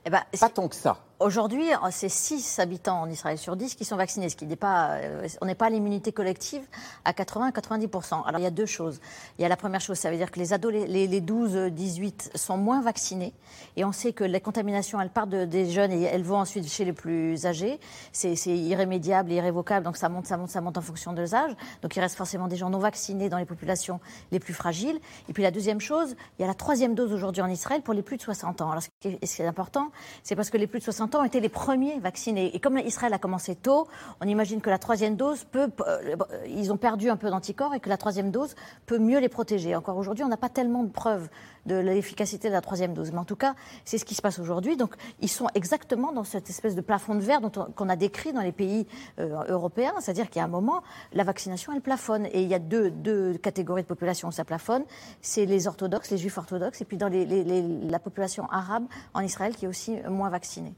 eh ben, pas tant que ça. Aujourd'hui, c'est 6 habitants en Israël sur 10 qui sont vaccinés, ce qui n'est pas, euh, on n'est pas à l'immunité collective à 80-90%. Alors il y a deux choses. Il y a la première chose, ça veut dire que les ados, les, 12-18 sont moins vaccinés, et on sait que les contaminations, elles partent des jeunes et elles vont ensuite chez les plus âgés. C'est irrémédiable irrévocable, donc ça monte, ça monte, ça monte en fonction de l'âge. Donc il reste forcément des gens non vaccinés dans les populations les plus fragiles. Et puis la deuxième chose, il y a la troisième dose aujourd'hui en Israël pour les plus de 60 ans. Alors ce qui est, ce qui est important, c'est parce que les plus de 60 ans ont été les premiers vaccinés. Et comme Israël a commencé tôt, on imagine que la troisième dose peut. Euh, ils ont perdu un peu d'anticorps et que la troisième dose peut mieux les protéger. Encore aujourd'hui, on n'a pas tellement de preuves de l'efficacité de la troisième dose. Mais en tout cas, c'est ce qui se passe aujourd'hui. Donc, ils sont exactement dans cette espèce de plafond de verre qu'on a décrit dans les pays euh, européens. C'est-à-dire qu'il y a un moment, la vaccination, elle plafonne. Et il y a deux, deux catégories de population où ça plafonne. C'est les orthodoxes, les juifs orthodoxes, et puis dans les, la population arabe en Israël qui est aussi moins vaccinée.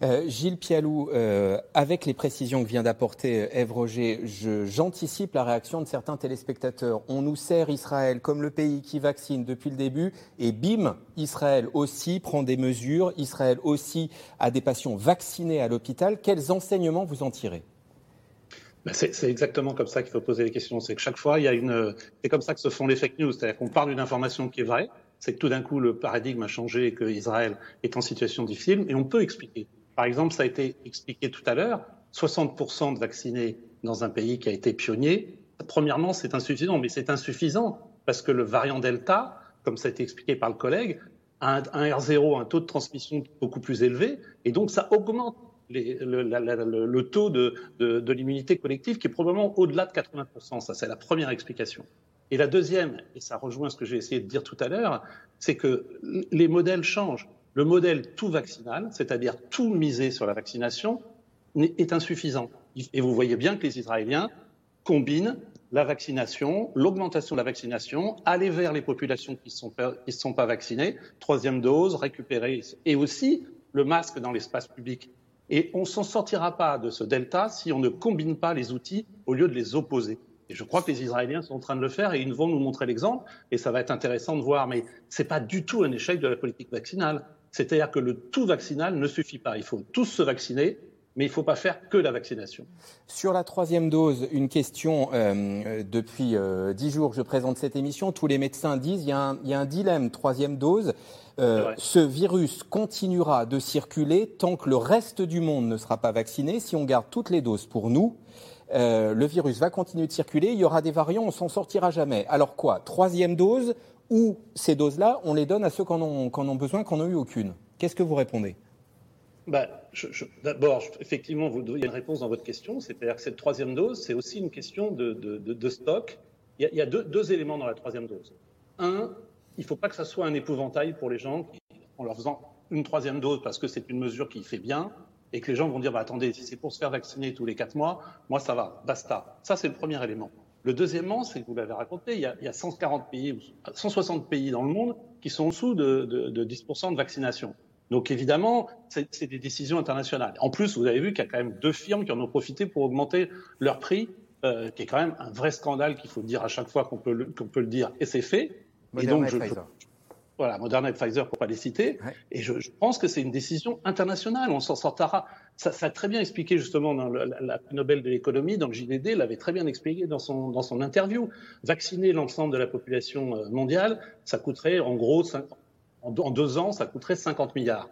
Euh, Gilles Pialou, euh, avec les précisions que vient d'apporter Ève Roger, j'anticipe la réaction de certains téléspectateurs. On nous sert Israël comme le pays qui vaccine depuis le début, et bim, Israël aussi prend des mesures, Israël aussi a des patients vaccinés à l'hôpital. Quels enseignements vous en tirez? Ben, c'est exactement comme ça qu'il faut poser les questions. C'est que chaque fois, il y a une. C'est comme ça que se font les fake news. C'est-à-dire qu'on parle d'une information qui est vraie, c'est que tout d'un coup, le paradigme a changé et qu'Israël est en situation difficile, et on peut expliquer. Par exemple, ça a été expliqué tout à l'heure, 60% de vaccinés dans un pays qui a été pionnier. Premièrement, c'est insuffisant, mais c'est insuffisant parce que le variant Delta, comme ça a été expliqué par le collègue, a un, R0, un taux de transmission beaucoup plus élevé, et donc ça augmente le, taux de, l'immunité collective qui est probablement au-delà de 80%. Ça, c'est la première explication. Et la deuxième, et ça rejoint ce que j'ai essayé de dire tout à l'heure, c'est que les modèles changent le modèle tout vaccinal, c'est-à-dire tout misé sur la vaccination, est insuffisant. Et vous voyez bien que les Israéliens combinent la vaccination, l'augmentation de la vaccination, aller vers les populations qui ne sont, pas vaccinées, troisième dose, récupérer, et aussi le masque dans l'espace public. Et on ne s'en sortira pas de ce delta si on ne combine pas les outils au lieu de les opposer. Et je crois que les Israéliens sont en train de le faire et ils vont nous montrer l'exemple. Et ça va être intéressant de voir. Mais ce n'est pas du tout un échec de la politique vaccinale. C'est-à-dire que le tout vaccinal ne suffit pas. Il faut tous se vacciner, mais il ne faut pas faire que la vaccination. Sur la troisième dose, une question. Euh, depuis euh, dix jours, je présente cette émission. Tous les médecins disent qu'il y, a un dilemme. Troisième dose, euh, ce virus continuera de circuler tant que le reste du monde ne sera pas vacciné. Si on garde toutes les doses pour nous, le virus va continuer de circuler. Il y aura des variants, on s'en sortira jamais. Alors quoi Troisième dose ou ces doses-là, on les donne à ceux qui en ont, besoin, qui n'en ont eu aucune. Qu'est-ce que vous répondez? Bah, D'abord, effectivement, vous avez une réponse dans votre question. C'est-à-dire que cette troisième dose, c'est aussi une question de, stock. Il y a, deux, éléments dans la troisième dose. Un, il ne faut pas que ça soit un épouvantail pour les gens en leur faisant une troisième dose parce que c'est une mesure qui fait bien et que les gens vont dire bah, attendez, si c'est pour se faire vacciner tous les quatre mois, moi ça va, basta. Ça, c'est le premier élément. Le deuxièmement, c'est que vous l'avez raconté, il y, a, 140 pays, 160 pays dans le monde qui sont en dessous de, 10% de vaccination. Donc évidemment, c'est des décisions internationales. En plus, vous avez vu qu'il y a quand même deux firmes qui en ont profité pour augmenter leur prix, euh, qui est quand même un vrai scandale qu'il faut dire à chaque fois qu'on peut, peut, le dire, et c'est fait. et donc, je, voilà, Moderna et Pfizer pour pas les citer. Et je, pense que c'est une décision internationale. On s'en sortira. Ça, ça, a très bien expliqué justement dans le, la, Nobel de l'économie, dans le JDD, l'avait très bien expliqué dans son, dans son interview. Vacciner l'ensemble de la population euh, mondiale, ça coûterait en gros, en, deux ans, ça coûterait 50 milliards.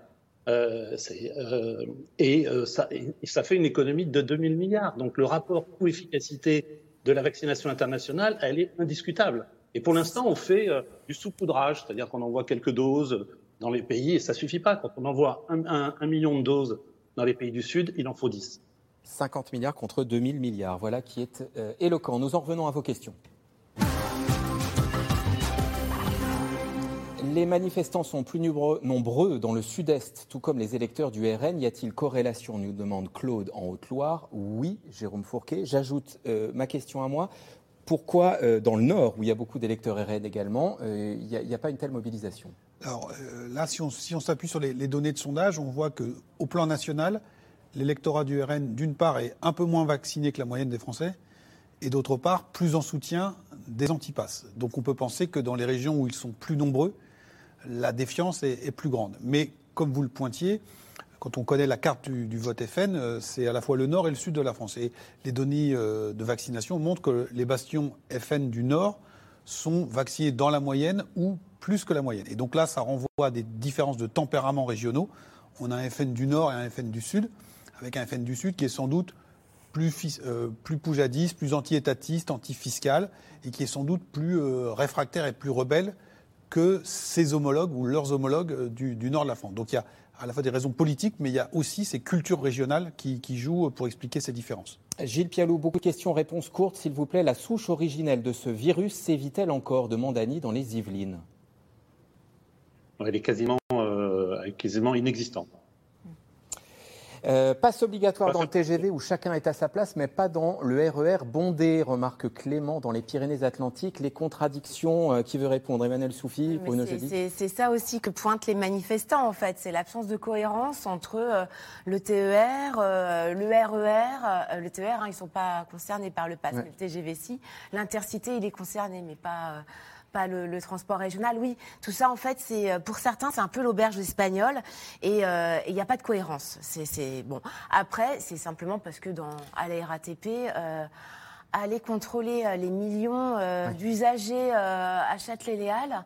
Euh, euh, et, euh, ça, et, ça, fait une économie de 2000 milliards. Donc le rapport coût-efficacité de la vaccination internationale, elle est indiscutable. Et pour l'instant, on fait euh, du saupoudrage, c'est-à-dire qu'on envoie quelques doses dans les pays et ça suffit pas. Quand on envoie un, million de doses dans les pays du Sud, il en faut 10. 50 milliards contre 2000 milliards, voilà qui est euh, éloquent. Nous en revenons à vos questions. Les manifestants sont plus nombreux dans le sud-est, tout comme les électeurs du RN. Y a-t-il corrélation nous demande Claude en Haute-Loire. Oui, Jérôme Fourquet. J'ajoute euh, ma question à moi pourquoi euh, dans le Nord, où il y a beaucoup d'électeurs RN également, euh, il n'y a, pas une telle mobilisation? Alors euh, là, si on s'appuie sur les, données de sondage, on voit qu'au plan national, l'électorat du RN, d'une part, est un peu moins vacciné que la moyenne des Français, et d'autre part, plus en soutien des antipasses. Donc on peut penser que dans les régions où ils sont plus nombreux, la défiance est, plus grande. Mais comme vous le pointiez, quand on connaît la carte du, vote FN, euh, c'est à la fois le nord et le sud de la France. Et les données euh, de vaccination montrent que les bastions FN du nord sont vaccinés dans la moyenne ou plus que la moyenne. Et donc là, ça renvoie à des différences de tempéraments régionaux. On a un FN du nord et un FN du sud, avec un FN du sud qui est sans doute plus, euh, plus poujadiste, plus anti-étatiste, anti-fiscal, et qui est sans doute plus réfractaire et plus rebelle que ses homologues ou leurs homologues euh, du, nord de la France. Donc il y a à la fois des raisons politiques, mais il y a aussi ces cultures régionales qui, jouent pour expliquer ces différences. Gilles Pialou, beaucoup de questions, réponses courtes, s'il vous plaît. La souche originelle de ce virus sévit-elle encore demande Annie dans les Yvelines. Elle est quasiment, euh, quasiment inexistante. Euh, passe obligatoire dans le TGV où chacun est à sa place, mais pas dans le RER e bondé, remarque Clément dans les Pyrénées-Atlantiques. Les contradictions, euh, qui veut répondre? Emmanuel Soufi, Bruno C'est ça aussi que pointent les manifestants, en fait. C'est l'absence de cohérence entre euh, le TER, le RER. le TER, hein, ils ne sont pas concernés par le pass, mais le TGV si. L'intercité, il est concerné, mais pas le, transport régional. Oui, tout ça, en fait, c'est euh, pour certains, c'est un peu l'auberge espagnole et euh, il n'y a pas de cohérence. C'est bon. Après, c'est simplement parce que dans à la RATP. Euh, aller contrôler les millions d'usagers à Châtelet-Léal,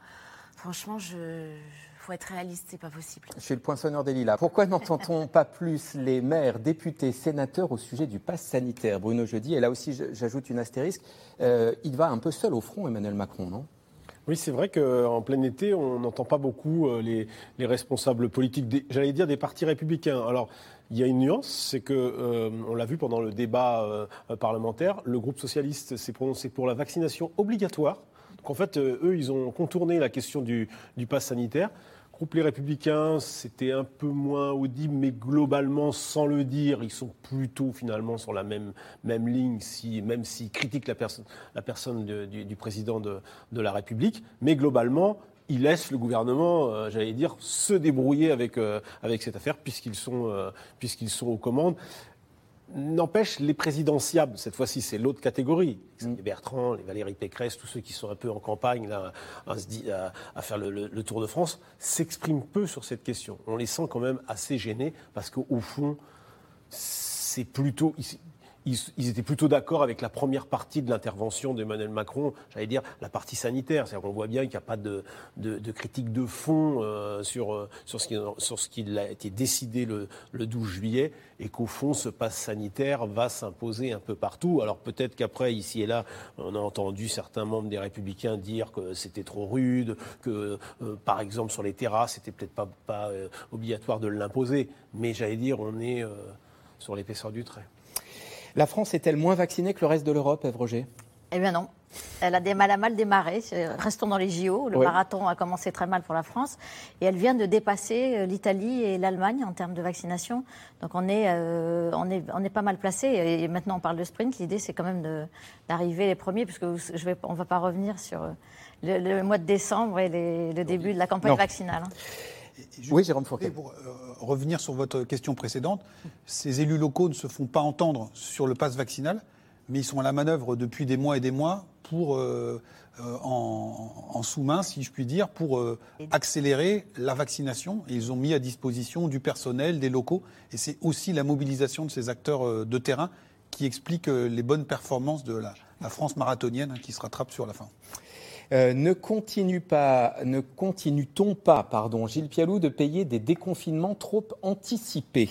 franchement, je, faut être réaliste, c'est pas possible. Je suis le poinçonneur des lilas. Pourquoi n'entend-on pas plus les maires, députés, sénateurs au sujet du pass sanitaire? Bruno Jeudi, et là aussi j'ajoute une astérisque, il va un peu seul au front, Emmanuel Macron, non? Oui, c'est vrai qu'en plein été, on n'entend pas beaucoup euh, les, responsables politiques, j'allais dire des partis républicains. Alors, il y a une nuance, c'est que, euh, on l'a vu pendant le débat euh, parlementaire, le groupe socialiste s'est prononcé pour la vaccination obligatoire. Donc en fait, eux, ils ont contourné la question du pass sanitaire groupe Les Républicains, c'était un peu moins audible, mais globalement, sans le dire, ils sont plutôt finalement sur la même, même ligne, si, même s'ils critiquent la personne, du, président de, la République. Mais globalement, ils laissent le gouvernement, euh, j'allais dire, se débrouiller avec, euh, avec cette affaire, puisqu'ils sont, euh, puisqu'ils sont aux commandes. N'empêche, les présidentiables, cette fois-ci, c'est l'autre catégorie. Mm. Les Bertrand, les Valérie Pécresse, tous ceux qui sont un peu en campagne là, à, faire le, Tour de France, s'expriment peu sur cette question. On les sent quand même assez gênés parce qu'au fond, c'est plutôt ils, étaient plutôt d'accord avec la première partie de l'intervention d'Emmanuel Macron, j'allais dire la partie sanitaire. C'est-à-dire qu'on voit bien qu'il n'y a pas de, critique de fond euh, sur, euh, sur, ce qui, a été décidé le, 12 juillet et qu'au fond, ce passe sanitaire va s'imposer un peu partout. Alors peut-être qu'après, ici et là, on a entendu certains membres des Républicains dire que c'était trop rude, que euh, par exemple sur les terrasses, c'était peut-être pas obligatoire de l'imposer. Mais j'allais dire, on est sur l'épaisseur du trait. La France est-elle moins vaccinée que le reste de l'Europe, Eve Roger? Eh bien non. Elle a, des, mal à mal démarré. Restons dans les JO. Le marathon a commencé très mal pour la France. Et elle vient de dépasser euh, l'Italie et l'Allemagne en termes de vaccination. Donc on est, euh, on est, on est pas mal placé. Et maintenant on parle de sprint. L'idée c'est quand même d'arriver les premiers, puisque je vais, on ne va pas revenir sur euh, le, mois de décembre et le début de la campagne vaccinale. Hein oui, Jérôme Fourquet. Pour euh, revenir sur votre question précédente, ces élus locaux ne se font pas entendre sur le pass vaccinal, mais ils sont à la manœuvre depuis des mois et des mois pour, euh, euh, en, sous-main, si je puis dire, pour accélérer la vaccination. Ils ont mis à disposition du personnel, des locaux. Et c'est aussi la mobilisation de ces acteurs de terrain qui explique les bonnes performances de la, France marathonienne hein, qui se rattrape sur la fin. Euh, ne continue pas, ne continue-t-on pas, pardon, Gilles Pialou, de payer des déconfinements trop anticipés?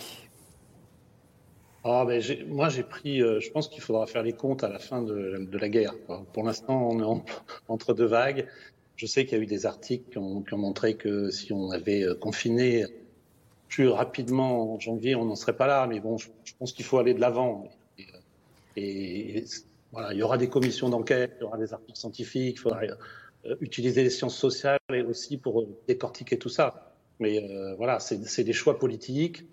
Ah, ben, moi, j'ai pris. Euh, je pense qu'il faudra faire les comptes à la fin de, la guerre. Pour l'instant, on est entre deux vagues. Je sais qu'il y a eu des articles qui ont, montré que si on avait euh, confiné plus rapidement en janvier, on n'en serait pas là. Mais bon, je, pense qu'il faut aller de l'avant. et, voilà, il y aura des commissions d'enquête, il y aura des articles scientifiques, il faudra euh, utiliser les sciences sociales et aussi pour euh, décortiquer tout ça. Mais euh, voilà, c'est des choix politiques.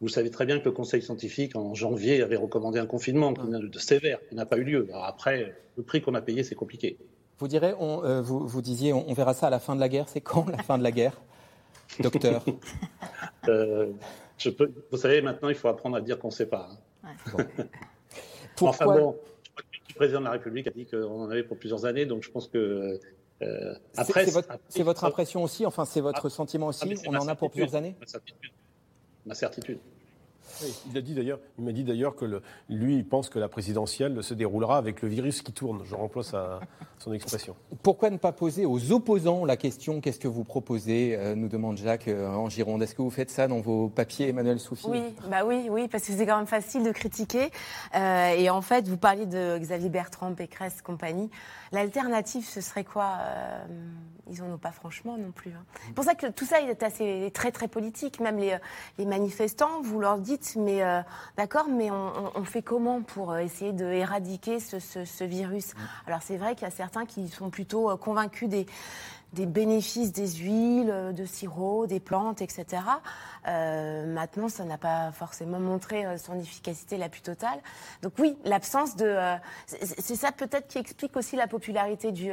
Vous savez très bien que le Conseil scientifique, en janvier, avait recommandé un confinement de sévère qui n'a pas eu lieu. Alors après, le prix qu'on a payé, c'est compliqué. Vous, direz, on, vous, vous, disiez, on, verra ça à la fin de la guerre. C'est quand la fin de la guerre, docteur je peux, Vous savez, maintenant, il faut apprendre à dire qu'on ne sait pas. Hein. Pourquoi, Le président de la République a dit qu'on en avait pour plusieurs années, donc je pense que euh, après, c'est votre, votre, impression aussi, enfin c'est votre ah, sentiment aussi. Ah, on en a pour plusieurs années? Ma certitude. Ma certitude il a dit d'ailleurs, il m'a dit d'ailleurs que le, lui, il pense que la présidentielle se déroulera avec le virus qui tourne. Je remplis son expression. Pourquoi ne pas poser aux opposants la question qu'est-ce que vous proposez euh, Nous demande Jacques euh, en Gironde? Est-ce que vous faites ça dans vos papiers, Emmanuel Soufi? Oui, bah oui, oui, parce que c'est quand même facile de critiquer. Euh, et en fait, vous parliez de Xavier Bertrand, Pécresse, compagnie. L'alternative, ce serait quoi Ils n'en ont pas franchement non plus. Hein. C'est pour ça que tout ça est assez très très politique. Même les, les manifestants, vous leur dites mais euh, d'accord, mais on, fait comment pour euh, essayer de éradiquer ce, virus? Mm. Alors c'est vrai qu'il y a certains qui sont plutôt euh, convaincus des des bénéfices des huiles, de sirop, des plantes, etc. maintenant, ça n'a pas forcément montré son efficacité la plus totale. Donc oui, l'absence de... c'est ça peut-être qui explique aussi la popularité du,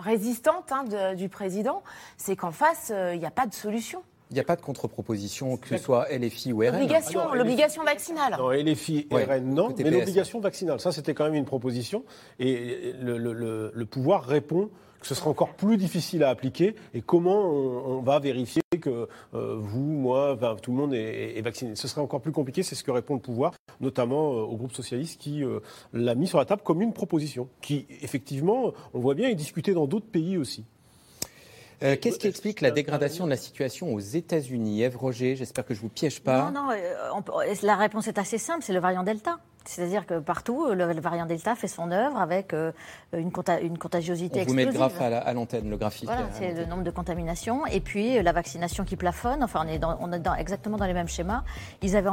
résistante hein, du président, c'est qu'en face, il n'y a pas de solution. Il n'y a pas de contre-proposition, que ce soit LFI ou RN L'obligation, l'obligation vaccinale. Non, LFI, RN, non, mais l'obligation vaccinale, ça c'était quand même une proposition. Et le, pouvoir répond que ce sera encore plus difficile à appliquer et comment on, va vérifier que euh, vous, moi, tout le monde est, vacciné? Ce serait encore plus compliqué, c'est ce que répond le pouvoir, notamment euh, au groupe socialiste qui euh, l'a mis sur la table comme une proposition, qui effectivement, on voit bien, est discutée dans d'autres pays aussi. Euh, qu'est-ce qui explique la dégradation de la situation aux États-Unis? Ève Roger, j'espère que je ne vous piège pas. Non, non, euh, la réponse est assez simple, c'est le variant Delta. C'est-à-dire que partout, le, variant Delta fait son œuvre avec euh, une, une, contagiosité On vous met le graphe à l'antenne, le graphique. Voilà, c'est le nombre de contaminations. Et puis la vaccination qui plafonne. Enfin, on est, dans, on est dans, exactement dans les mêmes schémas. Ils avaient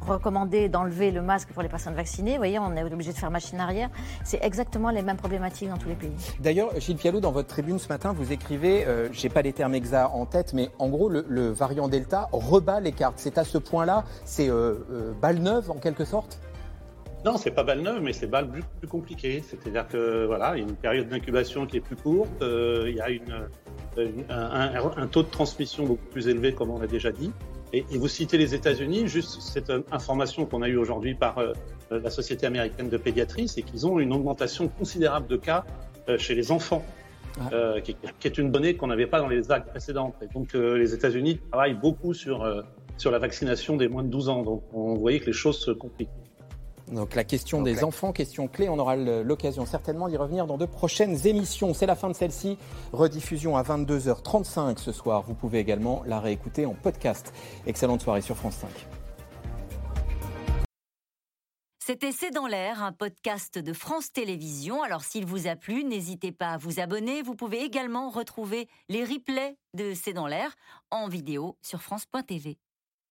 recommandé d'enlever le masque pour les personnes vaccinées. Vous voyez, on est obligé de faire machine arrière. C'est exactement les mêmes problématiques dans tous les pays. D'ailleurs, Gilles Pialot, dans votre tribune ce matin, vous écrivez, euh, j'ai pas les termes exacts en tête, mais en gros, le, variant Delta rebat les cartes. C'est à ce point-là, c'est euh, euh, balle neuve en quelque sorte non, c'est pas balle neuve, mais c'est balle plus, plus compliqué. C'est-à-dire que voilà, il y a une période d'incubation qui est plus courte, euh, il y a une, un, taux de transmission beaucoup plus élevé, comme on l'a déjà dit. Et, vous citez les États-Unis, juste cette information qu'on a eue aujourd'hui par euh, la Société américaine de pédiatrie, c'est qu'ils ont une augmentation considérable de cas euh, chez les enfants. Ah. Qui, qui, est une donnée qu'on n'avait pas dans les vagues précédentes. Et donc les États-Unis travaillent beaucoup sur, sur la vaccination des moins de 12 ans. Donc on voyait que les choses se compliquent. Donc la question des enfants, question clé, on aura l'occasion certainement d'y revenir dans de prochaines émissions. C'est la fin de celle-ci, rediffusion à 22h35 ce soir. Vous pouvez également la réécouter en podcast. Excellente soirée sur France 5. C'était C'est dans l'air, un podcast de France Télévisions. Alors s'il vous a plu, n'hésitez pas à vous abonner. Vous pouvez également retrouver les replays de C'est dans l'air en vidéo sur France.tv.